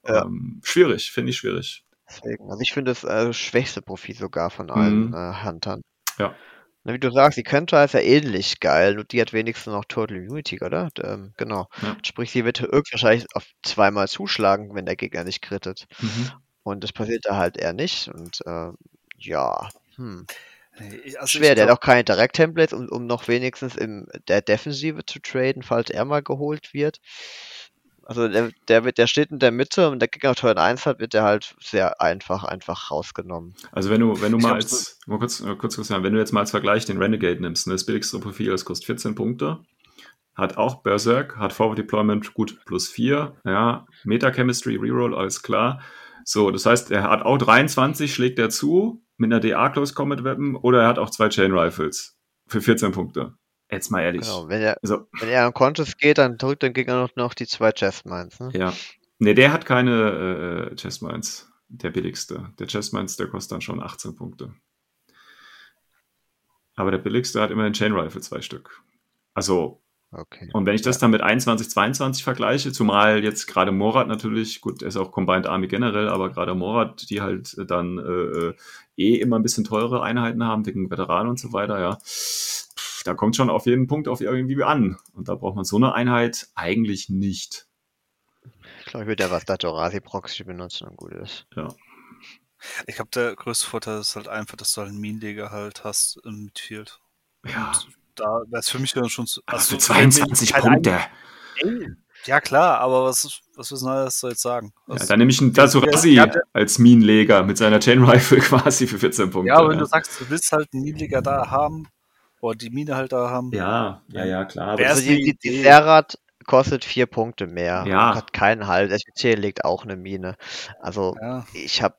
Ja. Ähm, schwierig, finde ich schwierig. Deswegen. Also ich finde das äh, schwächste Profil sogar von allen Mhm. äh, Huntern. Ja. Na, wie du sagst, die Kentra ist ja ähnlich geil, nur die hat wenigstens noch Total Immunity, oder? Ähm, genau. Ja. Sprich, sie wird höchstwahrscheinlich auf zweimal zuschlagen, wenn der Gegner nicht krittet. Mhm. Und das passiert da halt eher nicht. Und äh, ja, hm. Nee, also schwer. Der hat auch keine Direct-Templates, um, um noch wenigstens in der Defensive zu traden, falls er mal geholt wird. Also der, der, wird, der steht in der Mitte und der Gegner Turn 1 hat, wird der halt sehr einfach, einfach rausgenommen. Also wenn du, wenn du mal als, mal kurz, äh, kurz sagen, wenn du jetzt mal als Vergleich den Renegade nimmst, ne, das billigste Profil, das kostet 14 Punkte, hat auch Berserk, hat Forward Deployment gut plus 4, ja, Meta Chemistry, Reroll, alles klar. So, das heißt, er hat auch 23, schlägt er zu, mit einer DA Close Combat Weapon, oder er hat auch zwei Chain Rifles für 14 Punkte. Jetzt mal ehrlich. Genau, wenn er, Also, wenn er am Contest geht, dann drückt der Gegner noch, noch die zwei Chest Mines. Ne? ja. Ne, der hat keine äh, Chest Mines. Der billigste. Der Chest Mines, der kostet dann schon 18 Punkte. Aber der billigste hat immerhin Chain Rifle zwei Stück. Also, Okay. und wenn ich das dann mit 21, 22 vergleiche, zumal jetzt gerade Morat natürlich, gut, er ist auch Combined Army generell, aber gerade Morat, die halt dann äh, äh, eh immer ein bisschen teure Einheiten haben, wegen Veteranen und so weiter, ja. Da kommt schon auf jeden Punkt auf irgendwie an. Und da braucht man so eine Einheit eigentlich nicht. Ich glaube, ich würde ja was Datorasi Proxy benutzen und gut ist. Ja. ich glaube, der größte Vorteil ist halt einfach, dass du halt einen Minenleger halt hast im Midfield. Ja, Da wäre es für mich dann schon zu. aber also, für 22 halt Punkte. ein- Ja, klar, aber was, was willst du das jetzt sagen? Ja, dann nehme ich einen Dasurasi Ja, als Minenleger mit seiner Chain Rifle <laughs> quasi für 14 Punkte. ja, aber wenn du sagst, du willst halt einen Minenleger da haben, oder die Mine halt da haben, ja, ja, ja, klar. Aber Also die, die. Serrat kostet vier Punkte mehr. Ja. Hat keinen Halt. SPC legt auch eine Mine. Also ja. ich habe,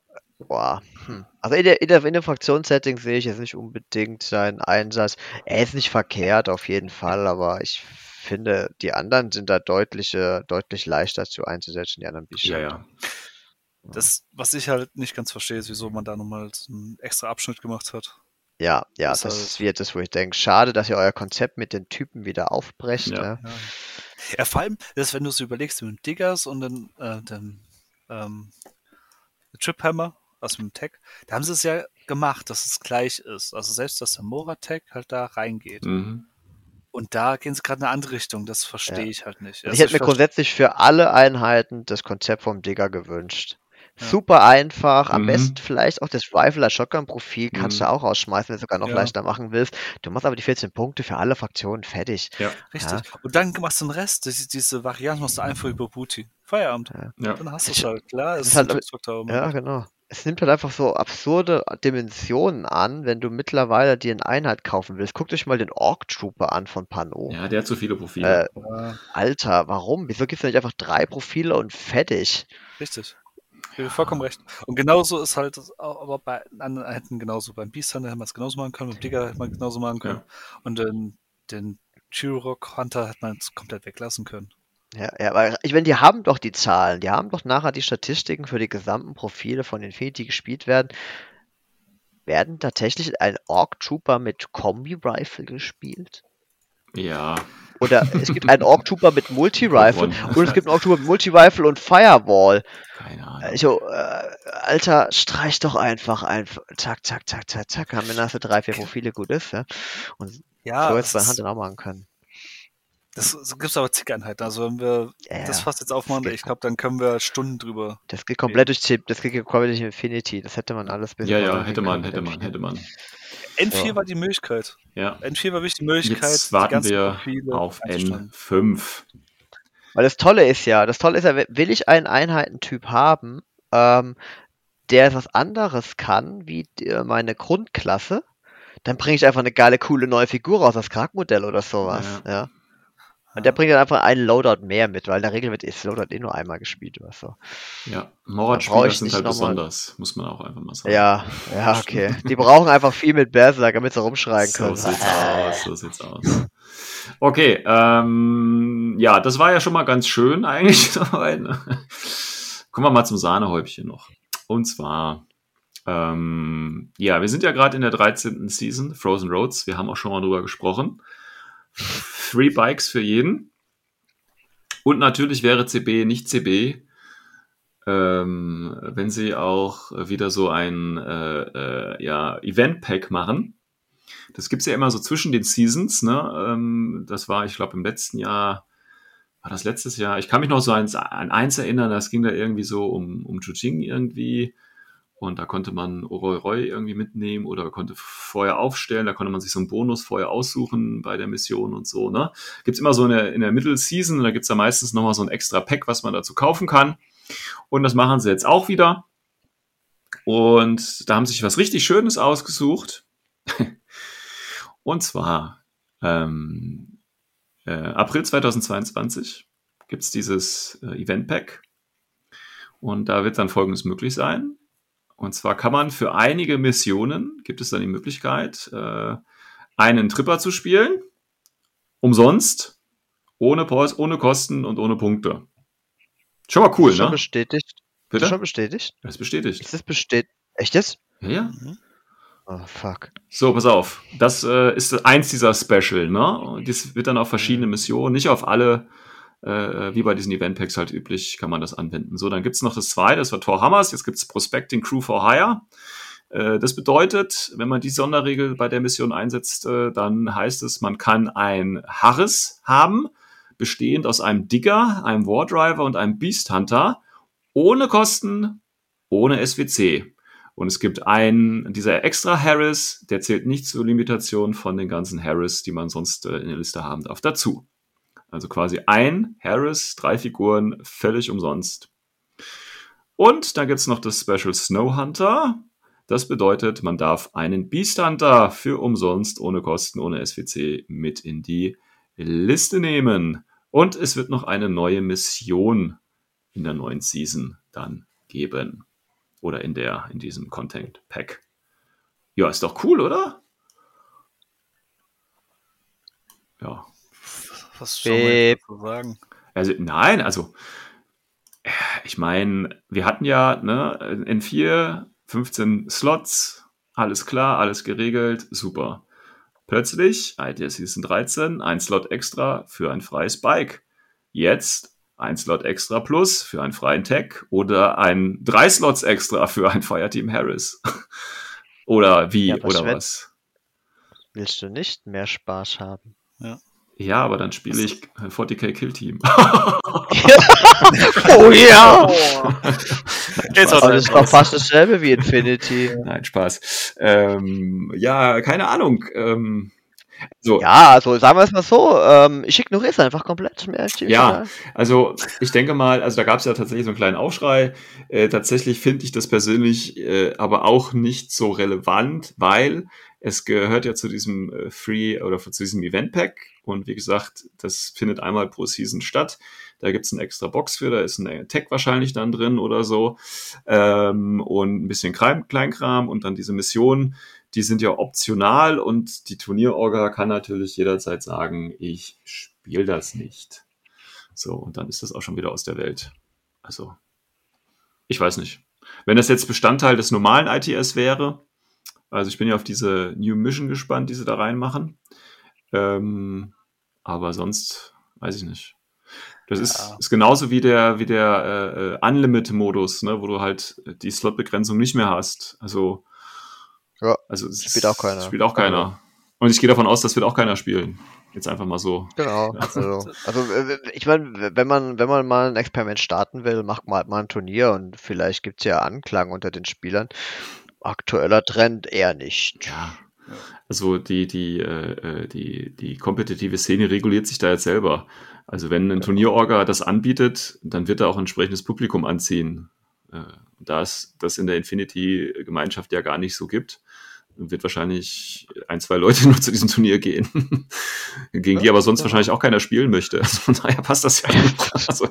boah, hm. also in der, in der, in der Fraktionssetting sehe ich jetzt nicht unbedingt seinen Einsatz. Er ist nicht verkehrt auf jeden Fall, aber ich finde, die anderen sind da deutlich, äh, deutlich leichter zu einzusetzen, die anderen ja, Bischof. ja. Das, was ich halt nicht ganz verstehe, ist, wieso man da nochmal so einen extra Abschnitt gemacht hat. Ja, ja, Das das, halt- wird das, wo ich denke, schade, dass ihr euer Konzept mit den Typen wieder aufbrecht. Ja. Ja. Ja, ja vor allem, das, wenn du es überlegst mit Diggers und dann äh, ähm, Triphammer, also mit dem Tech, da haben sie es ja gemacht, dass es gleich ist. Also selbst, dass der Mora-Tech halt da reingeht. Mhm. Und da gehen sie gerade in eine andere Richtung. Das verstehe Ja. ich halt nicht. Also ich hätte mir grundsätzlich für alle Einheiten das Konzept vom Digger gewünscht. Ja. Super einfach, am Mhm. besten vielleicht auch das Rifle als Shotgun-Profil kannst Mhm. du auch rausschmeißen, wenn du sogar noch Ja. leichter machen willst. Du machst aber die 14 Punkte für alle Fraktionen fertig. Ja, Richtig. Und dann machst du den Rest, diese, diese Variante machst du einfach über Booty. Feierabend. ja. Dann hast du Das es halt. Klar, es ist halt- Ja, genau. Es nimmt halt einfach so absurde Dimensionen an, wenn du mittlerweile dir eine Einheit kaufen willst. Guckt euch mal den Orc Trooper an von Pano. ja, der hat zu viele Profile. Äh, Ja, Alter, warum? Wieso gibt's da nicht einfach drei Profile und fertig? richtig. Dir vollkommen recht. Und genauso ist halt, auch- aber bei anderen Einheiten genauso. Beim Beast Hunter hätte man es genauso machen können, beim Digger hätte man es genauso machen können. Und den, den Chirurg Hunter hätte man es komplett weglassen können. Ja, ja, aber ich meine, die haben doch die Zahlen, die haben doch nachher die Statistiken für die gesamten Profile von Infinity gespielt werden. Werden tatsächlich ein Orc Trooper mit Kombi-Rifle gespielt? ja, Oder es gibt einen Orc Trooper mit Multi-Rifle Gewonnen. und es gibt einen Orc Trooper mit Multi-Rifle und Firewall. keine Ahnung. Also, äh, Alter, streich doch einfach einfach. Zack, zack, zack, zack, zack. Haben wir nachher drei, vier Profile gut ist, ja. Und Ja, so jetzt bei Hand dann auch machen können. Das, das gibt es aber zig Einheiten. Also wenn wir Ja, das ja. fast jetzt aufmachen, ich glaube, dann können wir Stunden drüber. Das geht komplett durch Chip, das geht komplett durch Infinity. Das hätte man alles bis ja, ja, hätte man, hätte man, hätte man. N4 Ja. war die Möglichkeit. Ja. N4 war wirklich die Möglichkeit, Jetzt warten wir Profile auf einzustellen. N5. Weil das Tolle ist ja, das Tolle ist ja, will ich einen Einheitentyp haben, ähm, der was anderes kann, wie äh, meine Grundklasse, dann bringe ich einfach eine geile, coole neue Figur raus, das Charaktermodell oder sowas. Ja. Und der bringt dann einfach einen Loadout mehr mit, weil in der Regel wird das Loadout eh nur einmal gespielt oder so. Ja, Morat-Spieler sind halt besonders, muss man auch einfach mal sagen. Ja, ja, okay. Die brauchen einfach viel mit Berserker, damit sie rumschreien So können. sieht's aus, so sieht's aus. Okay, ähm, ja, das war ja schon mal ganz schön eigentlich. <laughs> Kommen wir mal zum Sahnehäubchen noch. Und zwar, ähm, ja, wir sind ja gerade in der 13. Season, Frozen Roads. Wir haben auch schon mal drüber gesprochen. Free Bikes für jeden. Und natürlich wäre CB nicht CB, ähm, wenn sie auch wieder so ein äh, äh, ja, Event-Pack machen. Das gibt's ja immer so zwischen den Seasons. Ne? Ähm, das war, ich glaube, im letzten Jahr, war das letztes Jahr? Ich kann mich noch so an, an eins erinnern, das ging da irgendwie so um, um Chuching irgendwie. Und da konnte man Oroi Roy irgendwie mitnehmen oder konnte vorher aufstellen. Da konnte man sich so einen Bonus vorher aussuchen bei der Mission und so. Ne? Gibt's immer so eine, in der Middle Season, da gibt's da meistens nochmal so ein extra Pack, was man dazu kaufen kann. Und das machen sie jetzt auch wieder. Und da haben sie sich was richtig Schönes ausgesucht. <laughs> Und zwar ähm, äh, April 2022 gibt es dieses äh, Event Pack. Und da wird dann Folgendes möglich sein. Und zwar kann man für einige Missionen, gibt es dann die Möglichkeit, äh, einen Tripper zu spielen. Umsonst. Ohne, Pos- ohne Kosten und ohne Punkte. Schon mal cool, Ist schon ne? bestätigt. Ist Bitte? schon bestätigt? Das ist bestätigt. Ist das bestätigt? Echt jetzt? Ja, ja. Mhm. Oh, fuck. So, pass auf. Das äh, ist eins dieser Special, ne? Und das wird dann auf verschiedene Missionen, nicht auf alle, äh, wie bei diesen Event Packs halt üblich, kann man das anwenden. So, dann gibt's noch das zweite, das war Thor Hammers, jetzt gibt's Prospecting Crew for Hire. Äh, das bedeutet, wenn man die Sonderregel bei der Mission einsetzt, äh, dann heißt es, man kann ein Harris haben, bestehend aus einem Digger, einem Wardriver und einem Beast Hunter, ohne Kosten, ohne SWC. Und es gibt einen, dieser extra Harris, der zählt nicht zur Limitation von den ganzen Harris, die man sonst äh, in der Liste haben darf, dazu. Also quasi ein Harris, drei Figuren, völlig umsonst. Und dann gibt's noch das Special Snow Hunter. Das bedeutet, man darf einen Beast Hunter für umsonst, ohne Kosten, ohne SWC mit in die Liste nehmen. Und es wird noch eine neue Mission in der neuen Season dann geben oder in der in diesem Content Pack. Ja, ist doch cool, oder? Ja. Was soll man jetzt dazu sagen? Also nein, also äh, ich meine, wir hatten ja ne, in vier 15 Slots, alles klar, alles geregelt, super. Plötzlich, der Season 13, ein Slot extra für ein freies Bike. Jetzt ein Slot extra plus für einen freien Tag oder ein drei Slots extra für ein Fireteam Harris. <laughs> oder wie, Ja, oder was? Willst du nicht mehr Spaß haben? Ja, aber dann spiele ich äh, 40k Kill Team. <laughs> Oh ja! Jetzt hat das ist doch fast dasselbe wie Infinity. <laughs> Nein, Spaß. Ähm, ja, keine Ahnung. Ähm, so, Ja, also sagen wir es mal so, ähm, ich ignoriere es einfach komplett. Ja. also ich denke mal, also da gab es ja tatsächlich so einen kleinen Aufschrei. Äh, tatsächlich finde ich das persönlich äh, aber auch nicht so relevant, weil es gehört ja zu diesem äh, Free oder zu diesem Event Pack und wie gesagt, das findet einmal pro Season statt. Da gibt's eine extra Box für, da ist ein Tag wahrscheinlich dann drin oder so ähm, und ein bisschen Klein Kleinkram und dann diese Missionen, die sind ja optional und die Turnierorga kann natürlich jederzeit sagen, ich spiele das nicht. So, und dann ist das auch schon wieder aus der Welt. Also, ich weiß nicht. Wenn das jetzt Bestandteil des normalen ITS wäre, also ich bin ja auf diese New Mission gespannt, die sie da reinmachen. Ähm, aber sonst weiß ich nicht. Das ist, Ja. ist genauso wie der, wie der äh, äh, Unlimit-Modus, ne, wo du halt die Slot-Begrenzung nicht mehr hast. Also, Ja, also es spielt auch keiner. Spielt auch keiner. Und ich gehe davon aus, das wird auch keiner spielen. Jetzt einfach mal so. Genau. Also, also äh, ich meine, wenn man, wenn man mal ein Experiment starten will, macht man halt mal ein Turnier und vielleicht gibt's ja Anklang unter den Spielern. Aktueller Trend eher nicht. Ja. Also die, die, äh, äh, die, die kompetitive Szene reguliert sich da jetzt selber. Also wenn ein Turnierorga das anbietet, dann wird er auch ein entsprechendes Publikum anziehen. Äh, Da es das in der Infinity-Gemeinschaft ja gar nicht so gibt, wird wahrscheinlich ein, zwei Leute <laughs> nur zu diesem Turnier gehen, <laughs> gegen die aber sonst wahrscheinlich auch keiner spielen möchte. Also von daher passt das ja. <laughs> Also,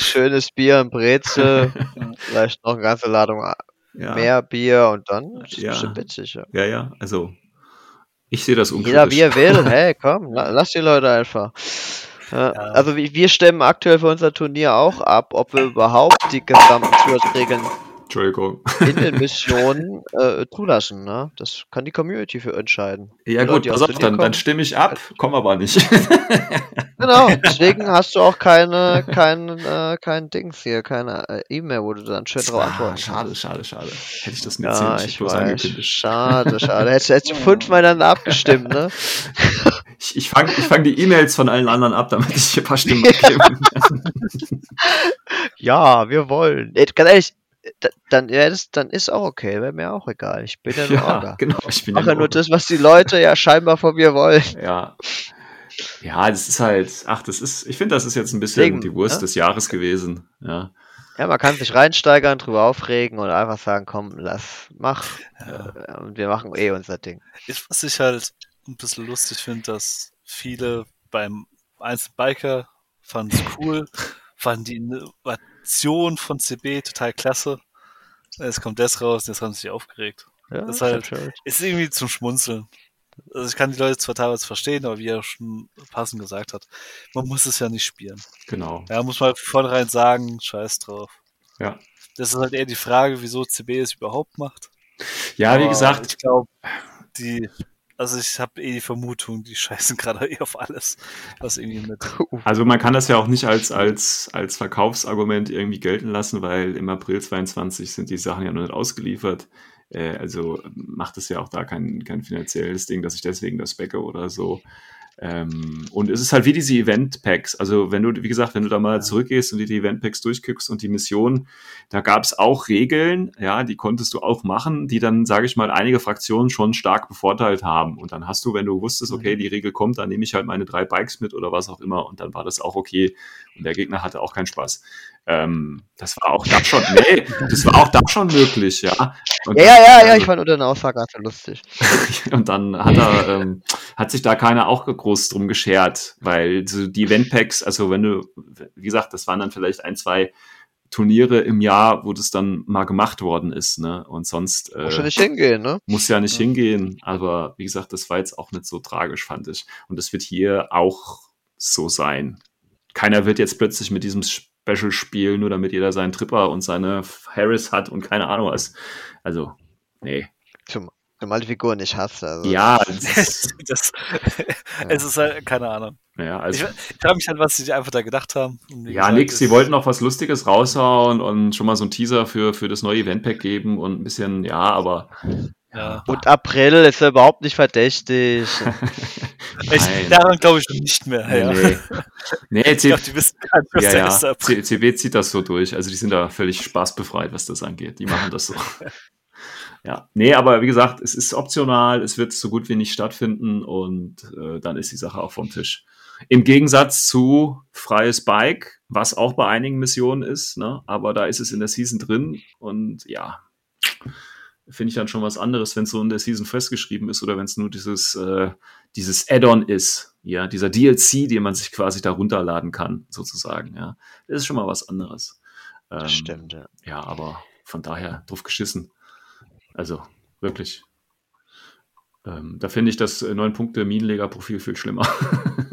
Schönes Bier und Brezel, vielleicht noch eine ganze Ladung ja, mehr Bier und dann ist Ja. bestimmt witzig. Ja. ja, ja, also ich sehe das Jeder wie unkritisch. er will, <laughs> hey, komm, la- lass die Leute einfach. Ja. Also wir wir stemmen aktuell für unser Turnier auch ab, ob wir überhaupt die gesamten Zusatzregeln Entschuldigung. in den Missionen <laughs> äh, zulassen. Ne? Das kann die Community für entscheiden. Ja Die gut, Leute, pass auf, dann, dann stimme ich ab, komm aber nicht. <laughs> Genau, deswegen hast du auch keine, <laughs> kein, äh, kein Dings hier, keine äh, E-Mail, wo du dann schön drauf Ah, antworten schade, schade, schade. Hätte ich das mit Ja, ziemlich ich bloß angekündigt. Schade, schade. Hättest hättest du fünfmal dann abgestimmt, ne? Ich, ich fange ich fang die E-Mails von allen anderen ab, damit ich hier ein paar Stimmen abgeben kann. Ja, wir wollen. Ganz ehrlich, dann, ja, das, dann ist auch okay, wäre mir auch egal. Ich bin ja <laughs> nur Ja, Orga. genau. Ich bin Ich mache ja nur das, was die Leute ja scheinbar von mir wollen. Ja. Ja, das ist halt, ach, das ist, ich finde, das ist jetzt ein bisschen Deswegen, die Wurst ne? des Jahres gewesen. Ja. Ja, man kann sich reinsteigern, drüber aufregen oder einfach sagen, komm, lass, mach. Ja. Und wir machen eh unser Ding. Ich, was ich halt ein bisschen lustig finde, dass viele beim Einzelbiker fanden es cool, fanden die Innovation von CB total klasse. Jetzt kommt das raus, jetzt haben sie sich aufgeregt. Ja, Das ist halt-. Ist irgendwie zum Schmunzeln. Also ich kann die Leute zwar teilweise verstehen, aber wie er schon passend gesagt hat, man muss es ja nicht spielen. Genau. Ja, muss man vornherein sagen, scheiß drauf. Ja. Das ist halt eher die Frage, wieso CB es überhaupt macht. Ja, wie Aber gesagt, Ich glaube, die, also ich habe eh die Vermutung, die scheißen gerade <laughs> eh auf alles, was irgendwie mit. also man kann das ja auch nicht als, als, als Verkaufsargument irgendwie gelten lassen, weil im April 22 sind die Sachen ja noch nicht ausgeliefert. Äh, also macht es ja auch da kein, kein finanzielles Ding, dass ich deswegen das backe oder so. Ähm, und es ist halt wie diese Event-Packs. Also, wenn du, wie gesagt, wenn du da mal zurückgehst und dir die Event-Packs durchguckst und die Mission, da gab es auch Regeln, ja, die konntest du auch machen, die dann, sage ich mal, einige Fraktionen schon stark bevorteilt haben. Und dann hast du, wenn du wusstest, okay, die Regel kommt, dann nehme ich halt meine drei Bikes mit oder was auch immer und dann war das auch okay. Und der Gegner hatte auch keinen Spaß. Ähm, das war auch da schon, nee, das war auch da schon möglich, ja. Und Ja, ja, ja, ja, also- ich fand nur deine Aussage einfach lustig. <laughs> und dann hat er, ähm, hat sich da keiner auch groß drum geschert, weil so die Eventpacks, also wenn du, wie gesagt, das waren dann vielleicht ein, zwei Turniere im Jahr, wo das dann mal gemacht worden ist, ne? Und sonst Muss schon äh, nicht hingehen, ne? muss ja nicht Ja. hingehen. Aber wie gesagt, das war jetzt auch nicht so tragisch, fand ich. Und das wird hier auch so sein. Keiner wird jetzt plötzlich mit diesem Special spielen, nur damit jeder seinen Tripper und seine Harris hat und keine Ahnung was. Also, nee. Zum, zumal die Figur nicht hast. Also. Ja, das das, <laughs> <laughs> es ist halt, keine Ahnung. ja, Ich, also. ich frage mich halt, was sie einfach da gedacht haben. Ja, gesagt, nix. Sie wollten noch was Lustiges raushauen und schon mal so einen Teaser für, für das neue Eventpack geben und ein bisschen, ja, aber. Ja. Und April ist ja überhaupt nicht verdächtig. <laughs> Ich, daran glaube ich nicht mehr. Nee, ja. nee. Nee, <laughs> Ich C glaube, die wissen gar nicht, was ja, der ja. C CB zieht das so durch. Also die sind da völlig spaßbefreit, was das angeht. Die machen das so. <laughs> ja. Nee, aber wie gesagt, es ist optional, es wird so gut wie nicht stattfinden und äh, dann ist die Sache auch vom Tisch. Im Gegensatz zu freies Bike, was auch bei einigen Missionen ist, ne? aber da ist es in der Season drin und ja, finde ich dann schon was anderes, wenn es so in der Season festgeschrieben ist oder wenn es nur dieses, äh, dieses Add-on ist, ja, dieser DLC, den man sich quasi da runterladen kann, sozusagen, ja. Das ist schon mal was anderes. Ähm, Das stimmt, ja. Ja, aber von daher drauf geschissen. Also, wirklich. Ähm, da finde ich das äh, 9-Punkte-Minenleger-Profil viel schlimmer. <laughs>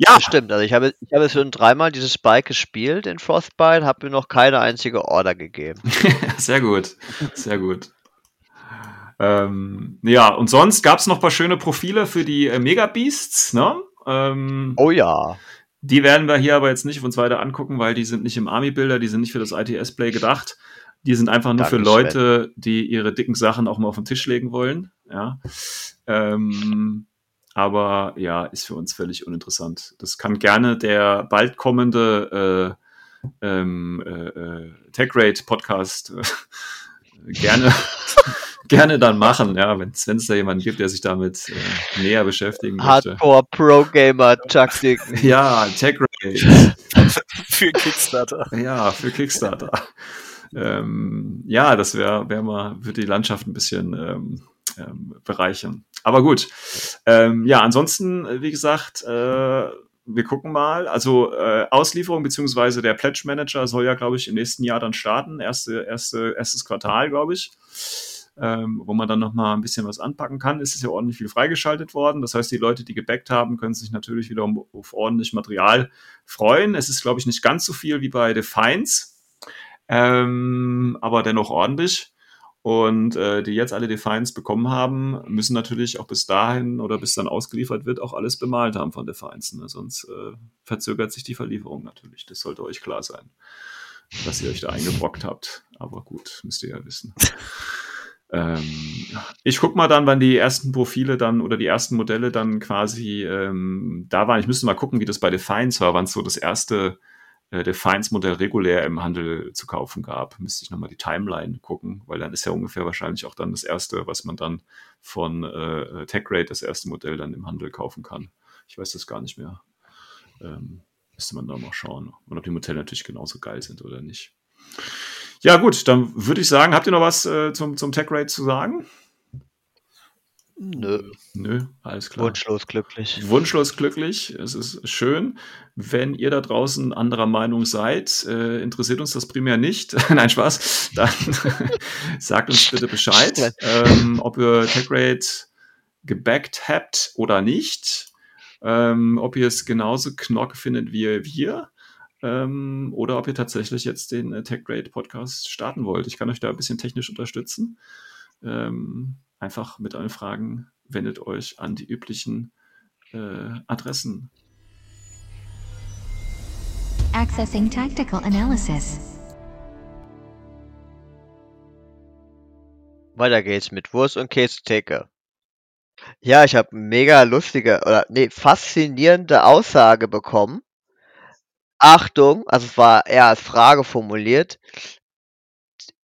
ja, Das stimmt. Also ich habe, ich habe schon dreimal dieses Spike gespielt in Frostbite, habe mir noch keine einzige Order gegeben. <laughs> sehr gut. Sehr gut. Ähm, ja, und sonst gab es noch ein paar schöne Profile für die äh, Mega-Beasts, ne? Ähm, Oh ja. Die werden wir hier aber jetzt nicht uns weiter angucken, weil die sind nicht im Army-Builder, die sind nicht für das ITS-Play gedacht. Die sind einfach nur für Danke, Leute, die ihre dicken Sachen auch mal auf den Tisch legen wollen. Ja. Ähm, aber ja, ist für uns völlig uninteressant. Das kann gerne der bald kommende äh, ähm, äh, äh, Tech Rate Podcast äh, <laughs> gerne, <laughs> gerne dann machen, ja, wenn es da jemanden gibt, der sich damit äh, näher beschäftigen möchte. Hardcore Pro Gamer Taktiken. <laughs> Ja, Tech Rate. für Kickstarter. Ja, für Kickstarter. ähm, ja, das wäre wär mal, würde die Landschaft ein bisschen ähm, ähm, bereichern. Aber gut. Ähm, ja, ansonsten, wie gesagt, äh, wir gucken mal. Also äh, Auslieferung beziehungsweise der Pledge Manager soll ja, glaube ich, im nächsten Jahr dann starten. Erste, erste, erstes Quartal, glaube ich. Ähm, wo man dann noch mal ein bisschen was anpacken kann. Es ist ja ordentlich viel freigeschaltet worden. Das heißt, die Leute, die gebackt haben, können sich natürlich wieder auf ordentlich Material freuen. Es ist, glaube ich, nicht ganz so viel wie bei Defiance, ähm, aber dennoch ordentlich. Und äh, die jetzt alle Defiance bekommen haben, müssen natürlich auch bis dahin oder bis dann ausgeliefert wird, auch alles bemalt haben von Defiance. Ne? Sonst äh, verzögert sich die Verlieferung natürlich. Das sollte euch klar sein, dass ihr euch da eingebrockt habt. Aber gut, müsst ihr ja wissen. <laughs> ähm, ich guck mal dann, wann die ersten Profile dann oder die ersten Modelle dann quasi ähm, da waren. Ich müsste mal gucken, wie das bei Defiance war, wann es so das erste äh, Defiance-Modell regulär im Handel zu kaufen gab. Müsste ich nochmal die Timeline gucken, weil dann ist ja ungefähr wahrscheinlich auch dann das erste, was man dann von äh, TechRate, das erste Modell, dann im Handel kaufen kann. Ich weiß das gar nicht mehr. Ähm, müsste man da mal schauen. Und ob die Modelle natürlich genauso geil sind oder nicht. Ja, gut, dann würde ich sagen, habt ihr noch was äh, zum, zum TechRate zu sagen? Nö. Nö, alles klar. Wunschlos glücklich. Wunschlos glücklich. Es ist schön. Wenn ihr da draußen anderer Meinung seid, äh, interessiert uns das primär nicht. <laughs> Nein, Spaß. Dann <laughs> sagt uns bitte Bescheid, ähm, ob ihr TechRate gebackt habt oder nicht. Ähm, ob ihr es genauso knock findet wie wir. Ähm, oder ob ihr tatsächlich jetzt den äh, TechRate Podcast starten wollt. Ich kann euch da ein bisschen technisch unterstützen. Ähm, einfach mit allen Fragen wendet euch an die üblichen äh, Adressen. Accessing Tactical Analysis. Weiter geht's mit Wurst und Käsetheke. Ja, ich habe mega lustige oder nee, faszinierende Aussage bekommen. Achtung, also es war eher als Frage formuliert.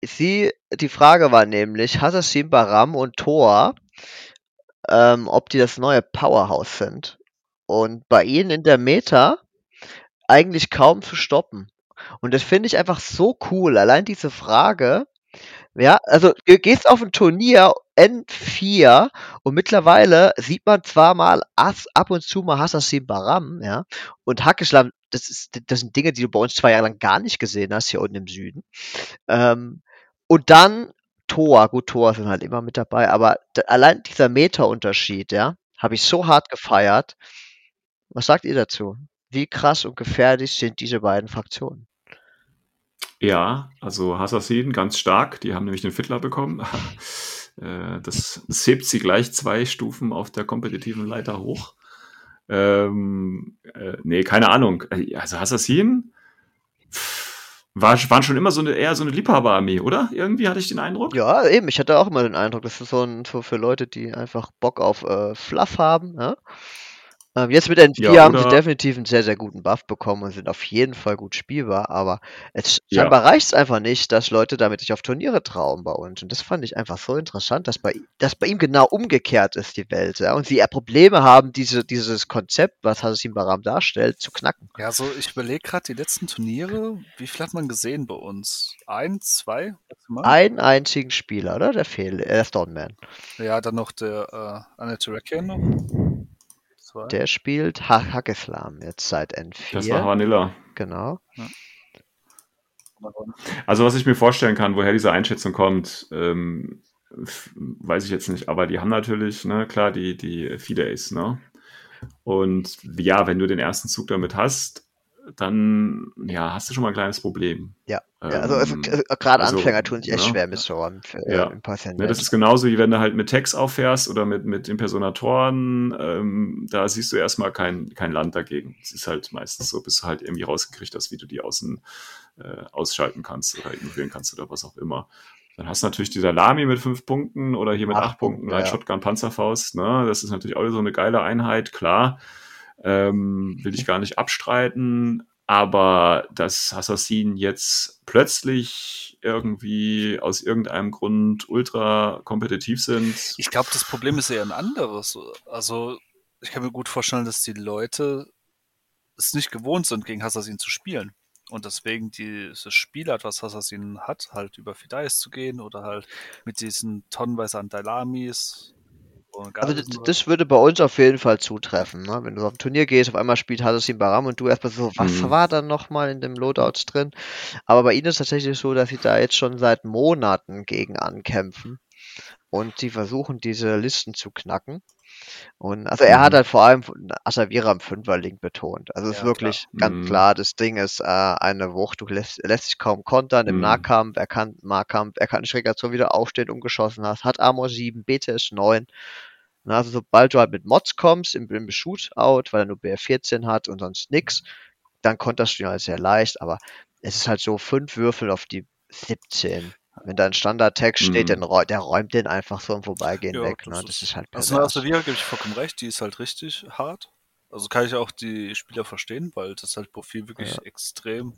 Sie, die Frage war nämlich, Hasashim Baram und Thor, ähm, ob die das neue Powerhouse sind. Und bei ihnen in der Meta eigentlich kaum zu stoppen. Und das finde ich einfach so cool. Allein diese Frage, ja, also du gehst auf ein Turnier N4 und mittlerweile sieht man zwar mal as, ab und zu mal Hassasim Baram, ja, und Hackeslam, das, ist, das sind Dinge, die du bei uns zwei Jahre lang gar nicht gesehen hast, hier unten im Süden. Ähm, und dann Thor, gut, Thor sind halt immer mit dabei, aber allein dieser Meta-Unterschied, ja, habe ich so hart gefeiert. Was sagt ihr dazu? Wie krass und gefährlich sind diese beiden Fraktionen? Ja, also Assassin ganz stark. Die haben nämlich den Fiddler bekommen. <laughs> Äh, das, hebt sie gleich zwei Stufen auf der kompetitiven Leiter hoch. Ähm, äh, nee, keine Ahnung. Äh, also Assassin war, waren schon immer so eine eher so eine Liebhaberarmee, oder? Irgendwie hatte ich den Eindruck. Ja, eben. Ich hatte auch immer den Eindruck, das ist so, ein, so für Leute, die einfach Bock auf äh, Fluff haben. Ja? Ähm, jetzt mit N4 ja, haben sie definitiv einen sehr, sehr guten Buff bekommen und sind auf jeden Fall gut spielbar, aber es ja. scheinbar reicht es einfach nicht, dass Leute damit sich auf Turniere trauen bei uns. Und das fand ich einfach so interessant, dass bei, dass bei ihm genau umgekehrt ist, die Welt. Ja? Und sie eher Probleme haben, diese, dieses Konzept, was Hasim Baram darstellt, zu knacken. Ja, so ich überlege gerade die letzten Turniere, wie viel hat man gesehen bei uns? Ein, zwei? Einen einzigen Spieler, oder? Der fehlt, äh, der Stoneman. Ja, dann noch der äh, Annette Racken noch. 2. Der spielt ha Hackeslam jetzt seit N4. Das war Vanilla. Genau. Ja. Also was ich mir vorstellen kann, woher diese Einschätzung kommt, ähm, weiß ich jetzt nicht, aber die haben natürlich, ne, klar, die, die Fidays, ne? Und ja, wenn du den ersten Zug damit hast, dann ja, hast du schon mal ein kleines Problem. Ja, ähm, ja also, also äh, gerade also, Anfänger tun sich echt ja, ne? schwer mit für, äh, ja. Ja, das ist genauso wie wenn du halt mit Text auffährst oder mit, mit Impersonatoren, ähm, da siehst du erstmal kein, kein Land dagegen. Es ist halt meistens so, bis du halt irgendwie rausgekriegt hast, wie du die außen äh, ausschalten kannst oder ignorieren kannst oder was auch immer. Dann hast du natürlich die Salami mit fünf Punkten oder hier mit acht, acht Punkten, Punkten ja. Shotgun Panzerfaust. Ne? Das ist natürlich auch so eine geile Einheit, klar. Ähm, will ich gar nicht abstreiten. Aber dass Assassin jetzt plötzlich irgendwie aus irgendeinem Grund ultra kompetitiv sind. Ich glaube, das Problem ist eher ein anderes. Also, ich kann mir gut vorstellen, dass die Leute es nicht gewohnt sind, gegen Assassin zu spielen. Und deswegen dieses Spielart, was Assassin hat, halt über Fidais zu gehen oder halt mit diesen tonnenweise an Dalamis. Also das, das würde bei uns auf jeden Fall zutreffen. Ne? Wenn du auf ein Turnier gehst, auf einmal spielt Hasasin Baram und du erstmal so, was Mhm. war da nochmal in dem Loadouts drin? Aber bei ihnen ist es tatsächlich so, dass sie da jetzt schon seit Monaten gegen ankämpfen und sie versuchen, diese Listen zu knacken. Und also er hat Mhm. halt vor allem Asavira im Fünferlink betont. Also es ist Ja, wirklich klar. ganz Mhm. klar, das Ding ist äh, eine Wucht. Du lässt, er lässt sich kaum kontern im Mhm. Nahkampf, er kann Nahkampf, er kann Schrägation wieder aufstehen, umgeschossen hast, hat Armor 7, BTS 9. Na, Also sobald du halt mit Mods kommst im, im Shootout, weil er nur BR14 hat und sonst nix, dann konterst du ihn halt sehr leicht, aber es ist halt so fünf Würfel auf die 17. Wenn da ein Standard-Text steht, Mhm. dann der räumt den einfach so im Vorbeigehen Ja, weg. das Ne? Das ist- ist halt Also pervers. aus der Vira gebe ich vollkommen recht, die ist halt richtig hart. Also kann ich auch die Spieler verstehen, weil das halt Profil wirklich Ja. extrem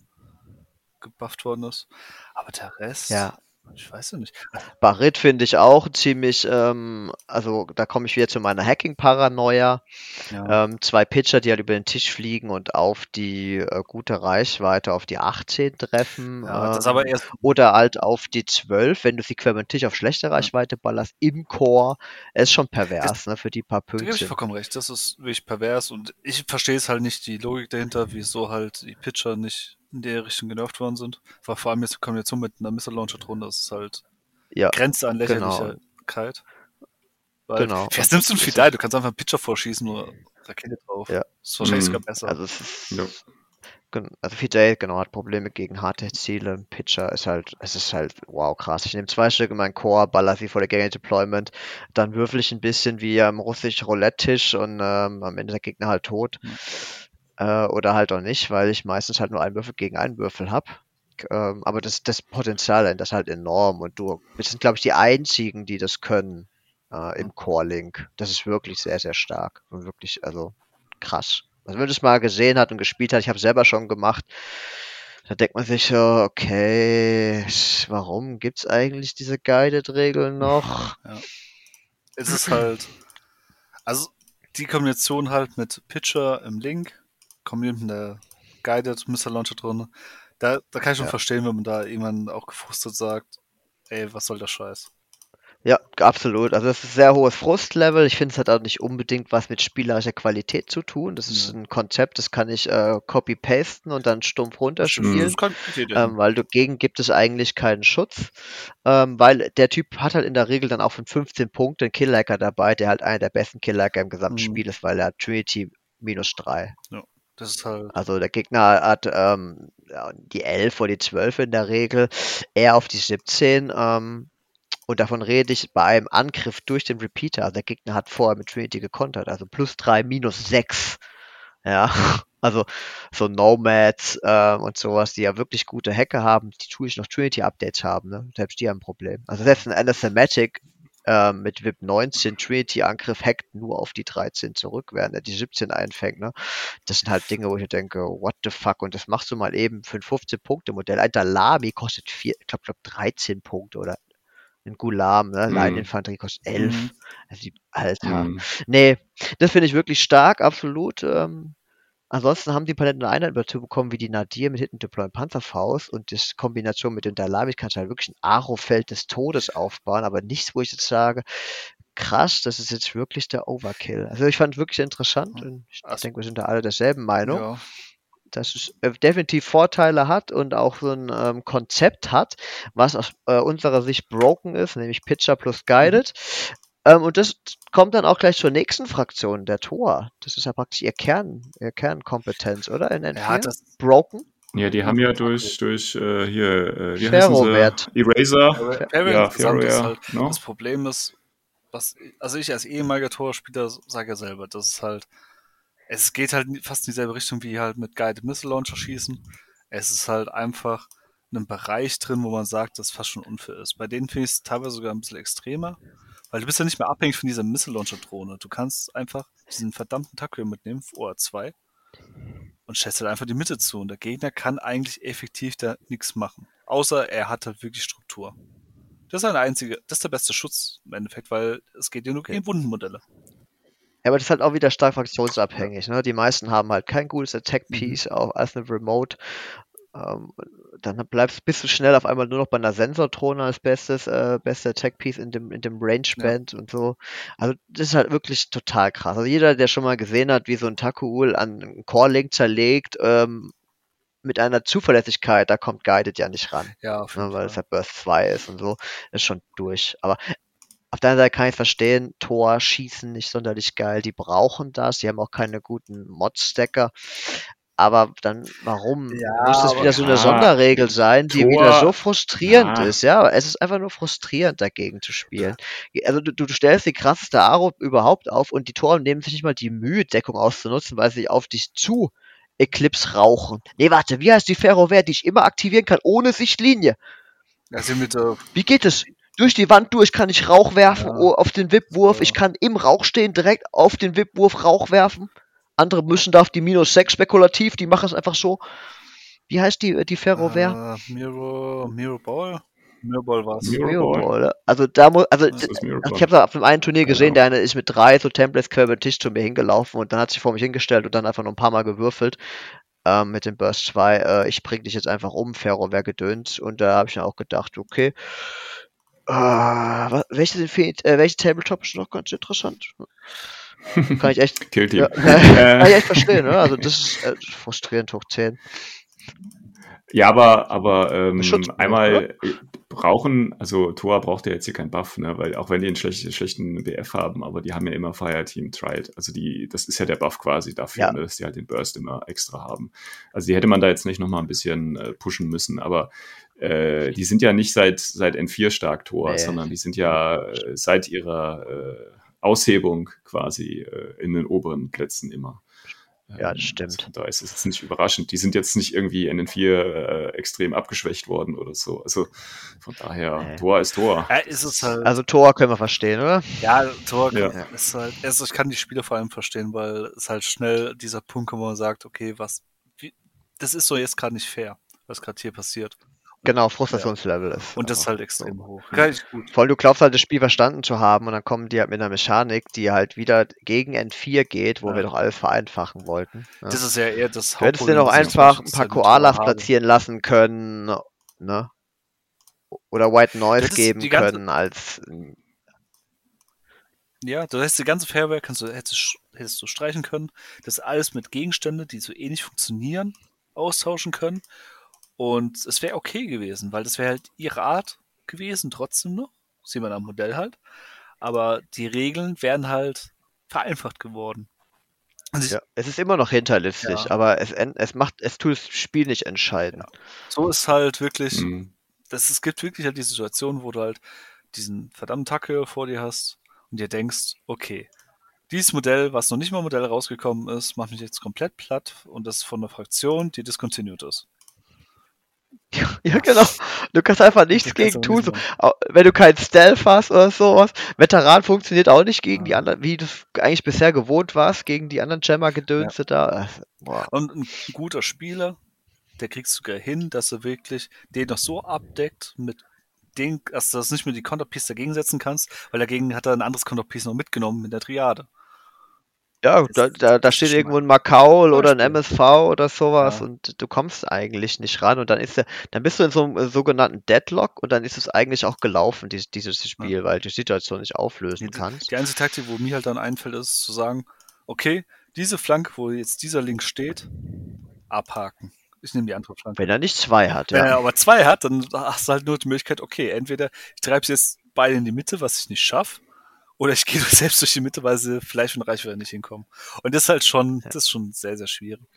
gebufft worden ist. Aber der Rest, Ja. Ich weiß ja nicht. Barit finde ich auch ziemlich, ähm, also da komme ich wieder zu meiner Hacking-Paranoia. Ja. Ähm, zwei Pitcher, die halt über den Tisch fliegen und auf die äh, gute Reichweite auf die 18 treffen. ja, das ist ähm, aber erst oder halt auf die 12, wenn du sie quer über den Tisch auf schlechte Reichweite ballerst, im Core. Es ist schon pervers, ne, für die paar Da gebe ich Pünktchen. vollkommen recht. Das ist wirklich pervers und ich verstehe es halt nicht, die Logik dahinter, wieso halt die Pitcher nicht in der Richtung genervt worden sind. Vor allem jetzt die Kombination mit einer Missile Launcher drunter, das ist halt Ja, Grenze an genau. Lächerlichkeit. Weil, Genau. Vielleicht nimmst du einen Fidei, du kannst einfach einen Pitcher vorschießen oder Rakete drauf. Ja. Das ist wahrscheinlich Mhm. sogar besser. Also es Ja. also Fidel, genau, hat Probleme gegen harte Ziele. Pitcher ist halt, es ist halt, wow, krass. Ich nehme zwei Stück in meinen Core, baller sie vor der Gang Deployment, dann würfel ich ein bisschen wie am russischen Roulette-Tisch und ähm, am Ende ist der Gegner halt tot. Äh, oder halt auch nicht, weil ich meistens halt nur einen Würfel gegen einen Würfel habe. Ähm, aber das, das Potenzial ist halt enorm und du, wir sind, glaube ich, die einzigen, die das können äh, im Core-Link. Das ist wirklich sehr, sehr stark und wirklich, also krass. Also wenn man das mal gesehen hat und gespielt hat, ich habe selber schon gemacht, da denkt man sich so, okay, warum gibt's eigentlich diese Guided-Regeln noch? Es ist halt, also die Kombination halt mit Pitcher im Link, mit der Guided Missile Launcher drin, da, da kann ich schon Ja. verstehen, wenn man da irgendwann auch gefrustet sagt, ey, was soll der Scheiß? Ja, absolut. Also es ist ein sehr hohes Frustlevel. Ich finde, es hat auch nicht unbedingt was mit spielerischer Qualität zu tun. Das ist Ja. ein Konzept, das kann ich äh, copy-pasten und dann stumpf runterspielen. Das. Ähm, weil dagegen gibt es eigentlich keinen Schutz. Ähm, weil der Typ hat halt in der Regel dann auch von 15 Punkten einen Kill-Liker dabei, der halt einer der besten Kill-Liker im gesamten Mhm. Spiel ist, weil er hat Trinity minus 3. das ist halt, Also der Gegner hat ähm, die 11 oder die 12 in der Regel, er auf die 17. Ähm, und davon rede ich bei einem Angriff durch den Repeater. Also der Gegner hat vorher mit Trinity gekontert, also plus 3, minus 6. Ja, <laughs> also so Nomads ähm, und sowas, die ja wirklich gute Hacker haben, die tue ich noch Trinity-Updates haben, ne? Selbst die haben ein Problem. Also selbst ein Anathematic ähm, mit VIP 19 Trinity-Angriff hackt nur auf die 13 zurück, während er die 17 einfängt, ne? Das sind halt Dinge, wo ich denke, what the fuck? Und das machst du mal eben für ein 15-Punkte-Modell. Ein Dalami kostet vier, ich glaube, glaub 13 Punkte oder ein Gulam, ne? Mhm. Leineninfanterie kostet 11. Mhm. Also Alter. Mhm. Nee, das finde ich wirklich stark, absolut. Ähm, ansonsten haben die Paletten eine Einheit dazu bekommen, wie die Nadir mit Hidden Deploy Panzerfaust und das Kombination mit den Dalami kannst du halt wirklich ein Aro-Feld des Todes aufbauen, aber nichts, wo ich jetzt sage, krass, das ist jetzt wirklich der Overkill. Also ich fand es wirklich interessant und ich Also- denke, wir sind da alle derselben Meinung ja. dass es äh, definitiv Vorteile hat und auch so ein ähm, Konzept hat, was aus äh, unserer Sicht broken ist, nämlich Pitcher plus Guided. Ähm, und das kommt dann auch gleich zur nächsten Fraktion, der Tor. Das ist ja praktisch ihr Kern, ihr Kernkompetenz, oder? In N4? Ja, das, broken? Ja, die haben ja durch, durch äh, hier, äh, wie heißen sie? Eraser. Very ja, interessant ist halt. No? das Problem ist, was, also ich als ehemaliger Torspieler sage ja selber, das ist halt, es geht halt fast in dieselbe Richtung wie halt mit Guided Missile Launcher schießen. Es ist halt einfach ein Bereich drin, wo man sagt, das fast schon unfair ist. Bei denen finde ich es teilweise sogar ein bisschen extremer, weil du bist ja nicht mehr abhängig von dieser Missile Launcher Drohne. Du kannst einfach diesen verdammten Tackle mitnehmen, OR2, und stellst halt einfach die Mitte zu. Und der Gegner kann eigentlich effektiv da nichts machen. Außer er hat halt wirklich Struktur. Das ist eine einzige, das ist der beste Schutz im Endeffekt, weil es geht ja nur gegen Wundenmodelle. Ja, aber das ist halt auch wieder stark fraktionsabhängig. Ne? Die meisten haben halt kein gutes Mhm. Attack-Piece, auch als eine Remote. Ähm, dann bleibst, bist du schnell auf einmal nur noch bei einer Sensortrone als bestes, äh, bester Tech-Piece in dem, in dem Range-Band und so. Also das ist halt wirklich total krass. Also jeder, der schon mal gesehen hat, wie so ein Takuul an einen Core-Link zerlegt, ähm, mit einer Zuverlässigkeit, da kommt Guided ja nicht ran. Ja, auf ne, jeden weil es Fall. ja Burst 2 ist und so, ist schon durch. Aber auf der anderen Seite kann ich verstehen, Tor, Schießen nicht sonderlich geil, die brauchen das, die haben auch keine guten Mod-Stacker. Aber dann, warum Ja, muss das wieder so eine Sonderregel sein, die Tor- wieder so frustrierend ja. ist, ja? Es ist einfach nur frustrierend, dagegen zu spielen. Also du, du stellst die krasseste Aro überhaupt auf und die Toren nehmen sich nicht mal die Mühe, Deckung auszunutzen, weil sie auf dich zu Eclipse rauchen. Nee, warte, wie heißt die Ferrowehr, die ich immer aktivieren kann, ohne Sichtlinie? Also mit der Wie geht es? Durch die Wand durch kann ich Rauch werfen Ja. oh, auf den Wipwurf. Ich kann im Rauch stehen, direkt auf den Wipwurf Rauch werfen. Andere müssen da auf die minus 6 spekulativ, die machen es einfach so. Wie heißt die, die Ferrowehr? Äh, Mirror, Mirror Ball? Mirror Ball war es. Mirror Mirror Ball. Ball, ne? Also da muss, also also ich habe auf dem einen Turnier gesehen, Genau. der eine ist mit drei so Templates quer über den Tisch zu mir hingelaufen und dann hat sich vor mich hingestellt und dann einfach noch ein paar Mal gewürfelt ähm, mit dem Burst 2. Äh, ich bring dich jetzt einfach um, Ferrowehr gedönt und da habe ich dann auch gedacht, okay. Äh, wa- welche, äh, welche Tabletop ist noch ganz interessant? <laughs> Kann ich echt, Kill Team. ja, <laughs> kann ich echt verstehen, ne? Also das ist äh, frustrierend hoch 10. ja, aber, aber ähm, einmal äh, brauchen, also Tor braucht ja jetzt hier keinen Buff, ne? weil auch wenn die einen schlechten, schlechten BF haben, aber die haben ja immer Fireteam Tried. Also die, das ist ja der Buff quasi dafür, Ja. ne? dass die halt den Burst immer extra haben. Also die hätte man da jetzt nicht nochmal ein bisschen äh, pushen müssen, aber äh, die sind ja nicht seit, seit N4 stark Tor, Nee. sondern die sind ja äh, seit ihrer äh, Aushebung quasi äh, in den oberen Plätzen immer. Ja, das Ähm, stimmt. Also da ist es jetzt nicht überraschend. Die sind jetzt nicht irgendwie in den vier äh, extrem abgeschwächt worden oder so. Also von daher, Nee. Tor ist Tor. Ja, ist es halt. Also Tor können wir verstehen, oder? ja, Tor Ja. ist halt. Also ich kann die Spiele vor allem verstehen, weil es halt schnell dieser Punkt kommt, wo man sagt, okay, was. Wie, das ist so jetzt gerade nicht fair, was gerade hier passiert. Genau, Frustrationslevel ist. Und das ist einfach halt extrem hoch. Kann ich gut. Vor allem, du glaubst halt, das Spiel verstanden zu haben und dann kommen die halt mit einer Mechanik, die halt wieder gegen N4 geht, wo Ja. wir doch alles vereinfachen wollten. Ne? Das ist ja eher das Du hättest dir Hauptproblem, noch was ich einfach ein paar Koalas platzieren lassen können, ne? Oder White Noise hättest geben ganze- können als Ja, du hättest die ganze Fairware kannst du, hättest, hättest du streichen können. Das alles mit Gegenstände, die so ähnlich funktionieren, austauschen können. Und es wäre okay gewesen, weil das wäre halt ihre Art gewesen, trotzdem noch. Sieht man am Modell halt. Aber die Regeln wären halt vereinfacht geworden. Ich, ja, es ist immer noch hinterlistig, Ja. aber es, es macht, es tut das Spiel nicht entscheiden. so ist halt wirklich, Mhm. das, es gibt wirklich halt die Situation, wo du halt diesen verdammten Tacke vor dir hast und dir denkst, okay, dieses Modell, was noch nicht mal Modell rausgekommen ist, macht mich jetzt komplett platt und das ist von einer Fraktion, die discontinued ist. Ja, genau. Du kannst einfach nichts Die gegen tun. So, wenn du kein Stealth hast oder sowas. Veteran funktioniert auch nicht gegen die Ja. anderen, wie du es eigentlich bisher gewohnt warst, gegen die anderen Jammer-Gedönse da. Äh, Boah. Und ein guter Spieler, der kriegst du sogar hin, dass er wirklich den noch so abdeckt mit den, dass du das nicht mehr die Counterpiece dagegen setzen kannst, weil dagegen hat er ein anderes Counterpiece noch mitgenommen mit der Triade. Ja, da, da, da steht irgendwo ein Makaul oder ein. MSV oder sowas Ja. und du kommst eigentlich nicht ran und dann ist der, dann bist du in so einem äh, sogenannten Deadlock und dann ist es eigentlich auch gelaufen, dieses, dieses Spiel, weil du die Situation nicht auflösen Die, kannst. die einzige Taktik, wo mir halt dann einfällt, ist zu sagen, okay, diese Flanke, wo jetzt dieser Link steht, abhaken. Ich nehme die andere Flanke. Wenn er nicht zwei hat, Wenn ja. er aber zwei hat, dann hast du halt nur die Möglichkeit, okay, entweder ich treibe sie jetzt beide in die Mitte, was ich nicht schaffe, oder ich gehe <laughs> selbst durch die Mitte, weil sie vielleicht von Reichweite nicht hinkommen. Und das ist halt schon, das ist schon sehr, sehr schwierig.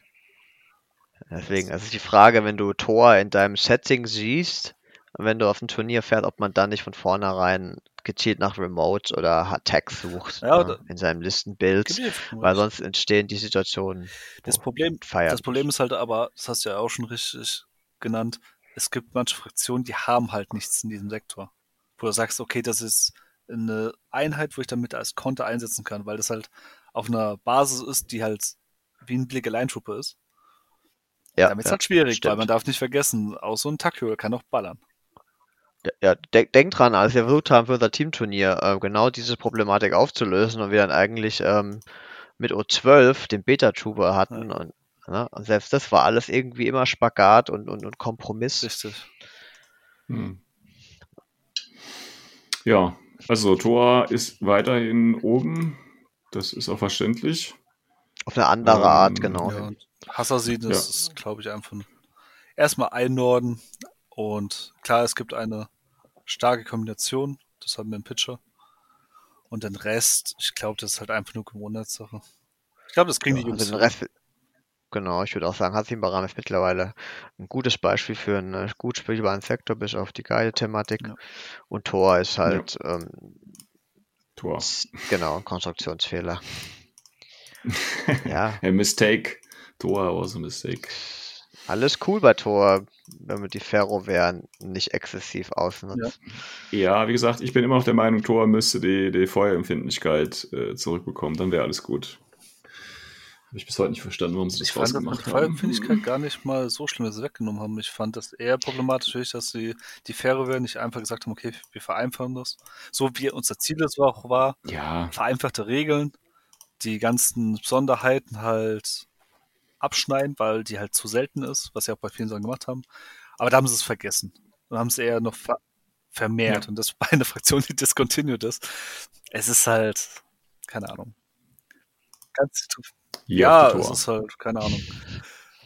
Deswegen, also die Frage, wenn du Tor in deinem Setting siehst, und wenn du auf ein Turnier fährst, ob man dann nicht von vornherein gezielt nach Remote oder Tags sucht Ja, ne, in seinem Listenbild, weil sonst entstehen die Situationen. Das Problem, das Problem ist halt aber, das hast du ja auch schon richtig genannt, es gibt manche Fraktionen, die haben halt nichts in diesem Sektor. Wo du sagst, okay, das ist eine Einheit, wo ich damit als Konter einsetzen kann, weil das halt auf einer Basis ist, die halt wie ein Blick-Alleintruppe ist. Ja, Damit ist ja, halt schwierig, weil stimmt. man darf nicht vergessen, auch so ein Takio kann auch ballern. Ja, ja denk, denk dran, als wir versucht haben für unser Teamturnier äh, genau diese Problematik aufzulösen und wir dann eigentlich ähm, mit O12 den Beta-Trooper hatten und Ne? Und selbst das war alles irgendwie immer Spagat und, und, und Kompromiss. Richtig. Hm. Ja, also Tor ist weiterhin oben. Das ist auch verständlich. Auf eine andere Art, Ähm, genau. Ja, Hassasin, das Ja. ist, glaube ich, einfach ein- erstmal einnorden. Und klar, es gibt eine starke Kombination. Das haben wir im Pitcher. Und den Rest, ich glaube, das ist halt einfach nur Gewohnheitssache. Ich glaube, das kriegen die Ja, Jungs. also den hin. Rest, genau, ich würde auch sagen, Hasim Baram ist mittlerweile ein gutes Beispiel für einen gut spielbaren Sektor, bis auf die geile Thematik. Ja. Und Tor ist halt, ähm, Tor. genau, ein Konstruktionsfehler. <laughs> ja, A mistake. Tor was a mistake. alles cool bei Tor, wenn man die Ferrowehr nicht exzessiv ausnutzt. Ja, wie gesagt, ich bin immer noch der Meinung, Tor müsste die, die Feuerempfindlichkeit äh, zurückbekommen. Dann wäre alles gut. Habe ich bis heute nicht verstanden, warum sie das Ich fand das mit rausgemacht. Feuerempfindlichkeit gar nicht mal so schlimm, dass sie weggenommen haben. Ich fand das eher problematisch, dass sie die Fähre nicht einfach gesagt haben, okay, wir vereinfachen das. So wie unser Ziel es auch war, Ja, vereinfachte Regeln, die ganzen Besonderheiten halt abschneiden, weil die halt zu selten ist, was sie auch bei vielen Sachen gemacht haben. Aber da haben sie es vergessen. Und haben es eher noch ver vermehrt. Ja. Und das bei einer <laughs> Fraktion, die discontinued ist. Es ist halt, keine Ahnung. Ganz ja, Tor. ist halt, keine Ahnung.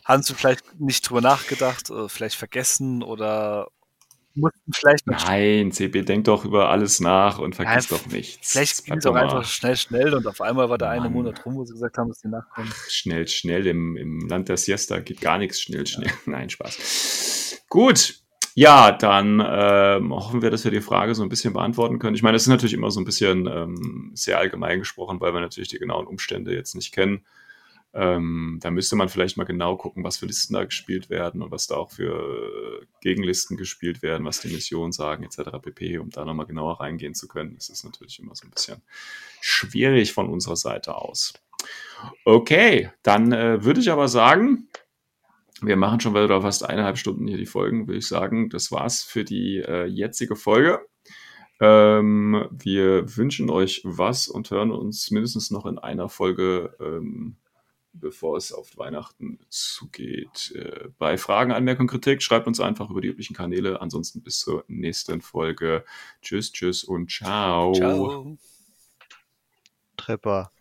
Haben sie vielleicht nicht drüber nachgedacht, äh, vielleicht vergessen oder mussten vielleicht noch Nein, CB denkt doch über alles nach und vergisst Ja, doch nichts. Vielleicht ging es auch einfach schnell, schnell und auf einmal war der eine Mann. Monat rum, wo sie gesagt haben, dass die nachkommen. Schnell, schnell im, im Land der Siesta geht gar nichts schnell, schnell. <laughs> Nein, Spaß. Gut. Ja, dann ähm, hoffen wir, dass wir die Frage so ein bisschen beantworten können. Ich meine, das ist natürlich immer so ein bisschen ähm, sehr allgemein gesprochen, weil wir natürlich die genauen Umstände jetzt nicht kennen. Ähm, da müsste man vielleicht mal genau gucken, was für Listen da gespielt werden und was da auch für äh, Gegenlisten gespielt werden, was die Missionen sagen, etc. pp, um da nochmal genauer reingehen zu können. Das ist natürlich immer so ein bisschen schwierig von unserer Seite aus. Okay, dann äh, würde ich aber sagen, wir machen schon wieder fast eineinhalb Stunden hier die Folgen, würde ich sagen. Das war's für die äh, jetzige Folge. Ähm, wir wünschen euch was und hören uns mindestens noch in einer Folge, ähm, bevor es auf Weihnachten zugeht. Äh, bei Fragen, Anmerkungen, Kritik schreibt uns einfach über die üblichen Kanäle. Ansonsten bis zur nächsten Folge. Tschüss, tschüss und ciao. Ciao. Tripper.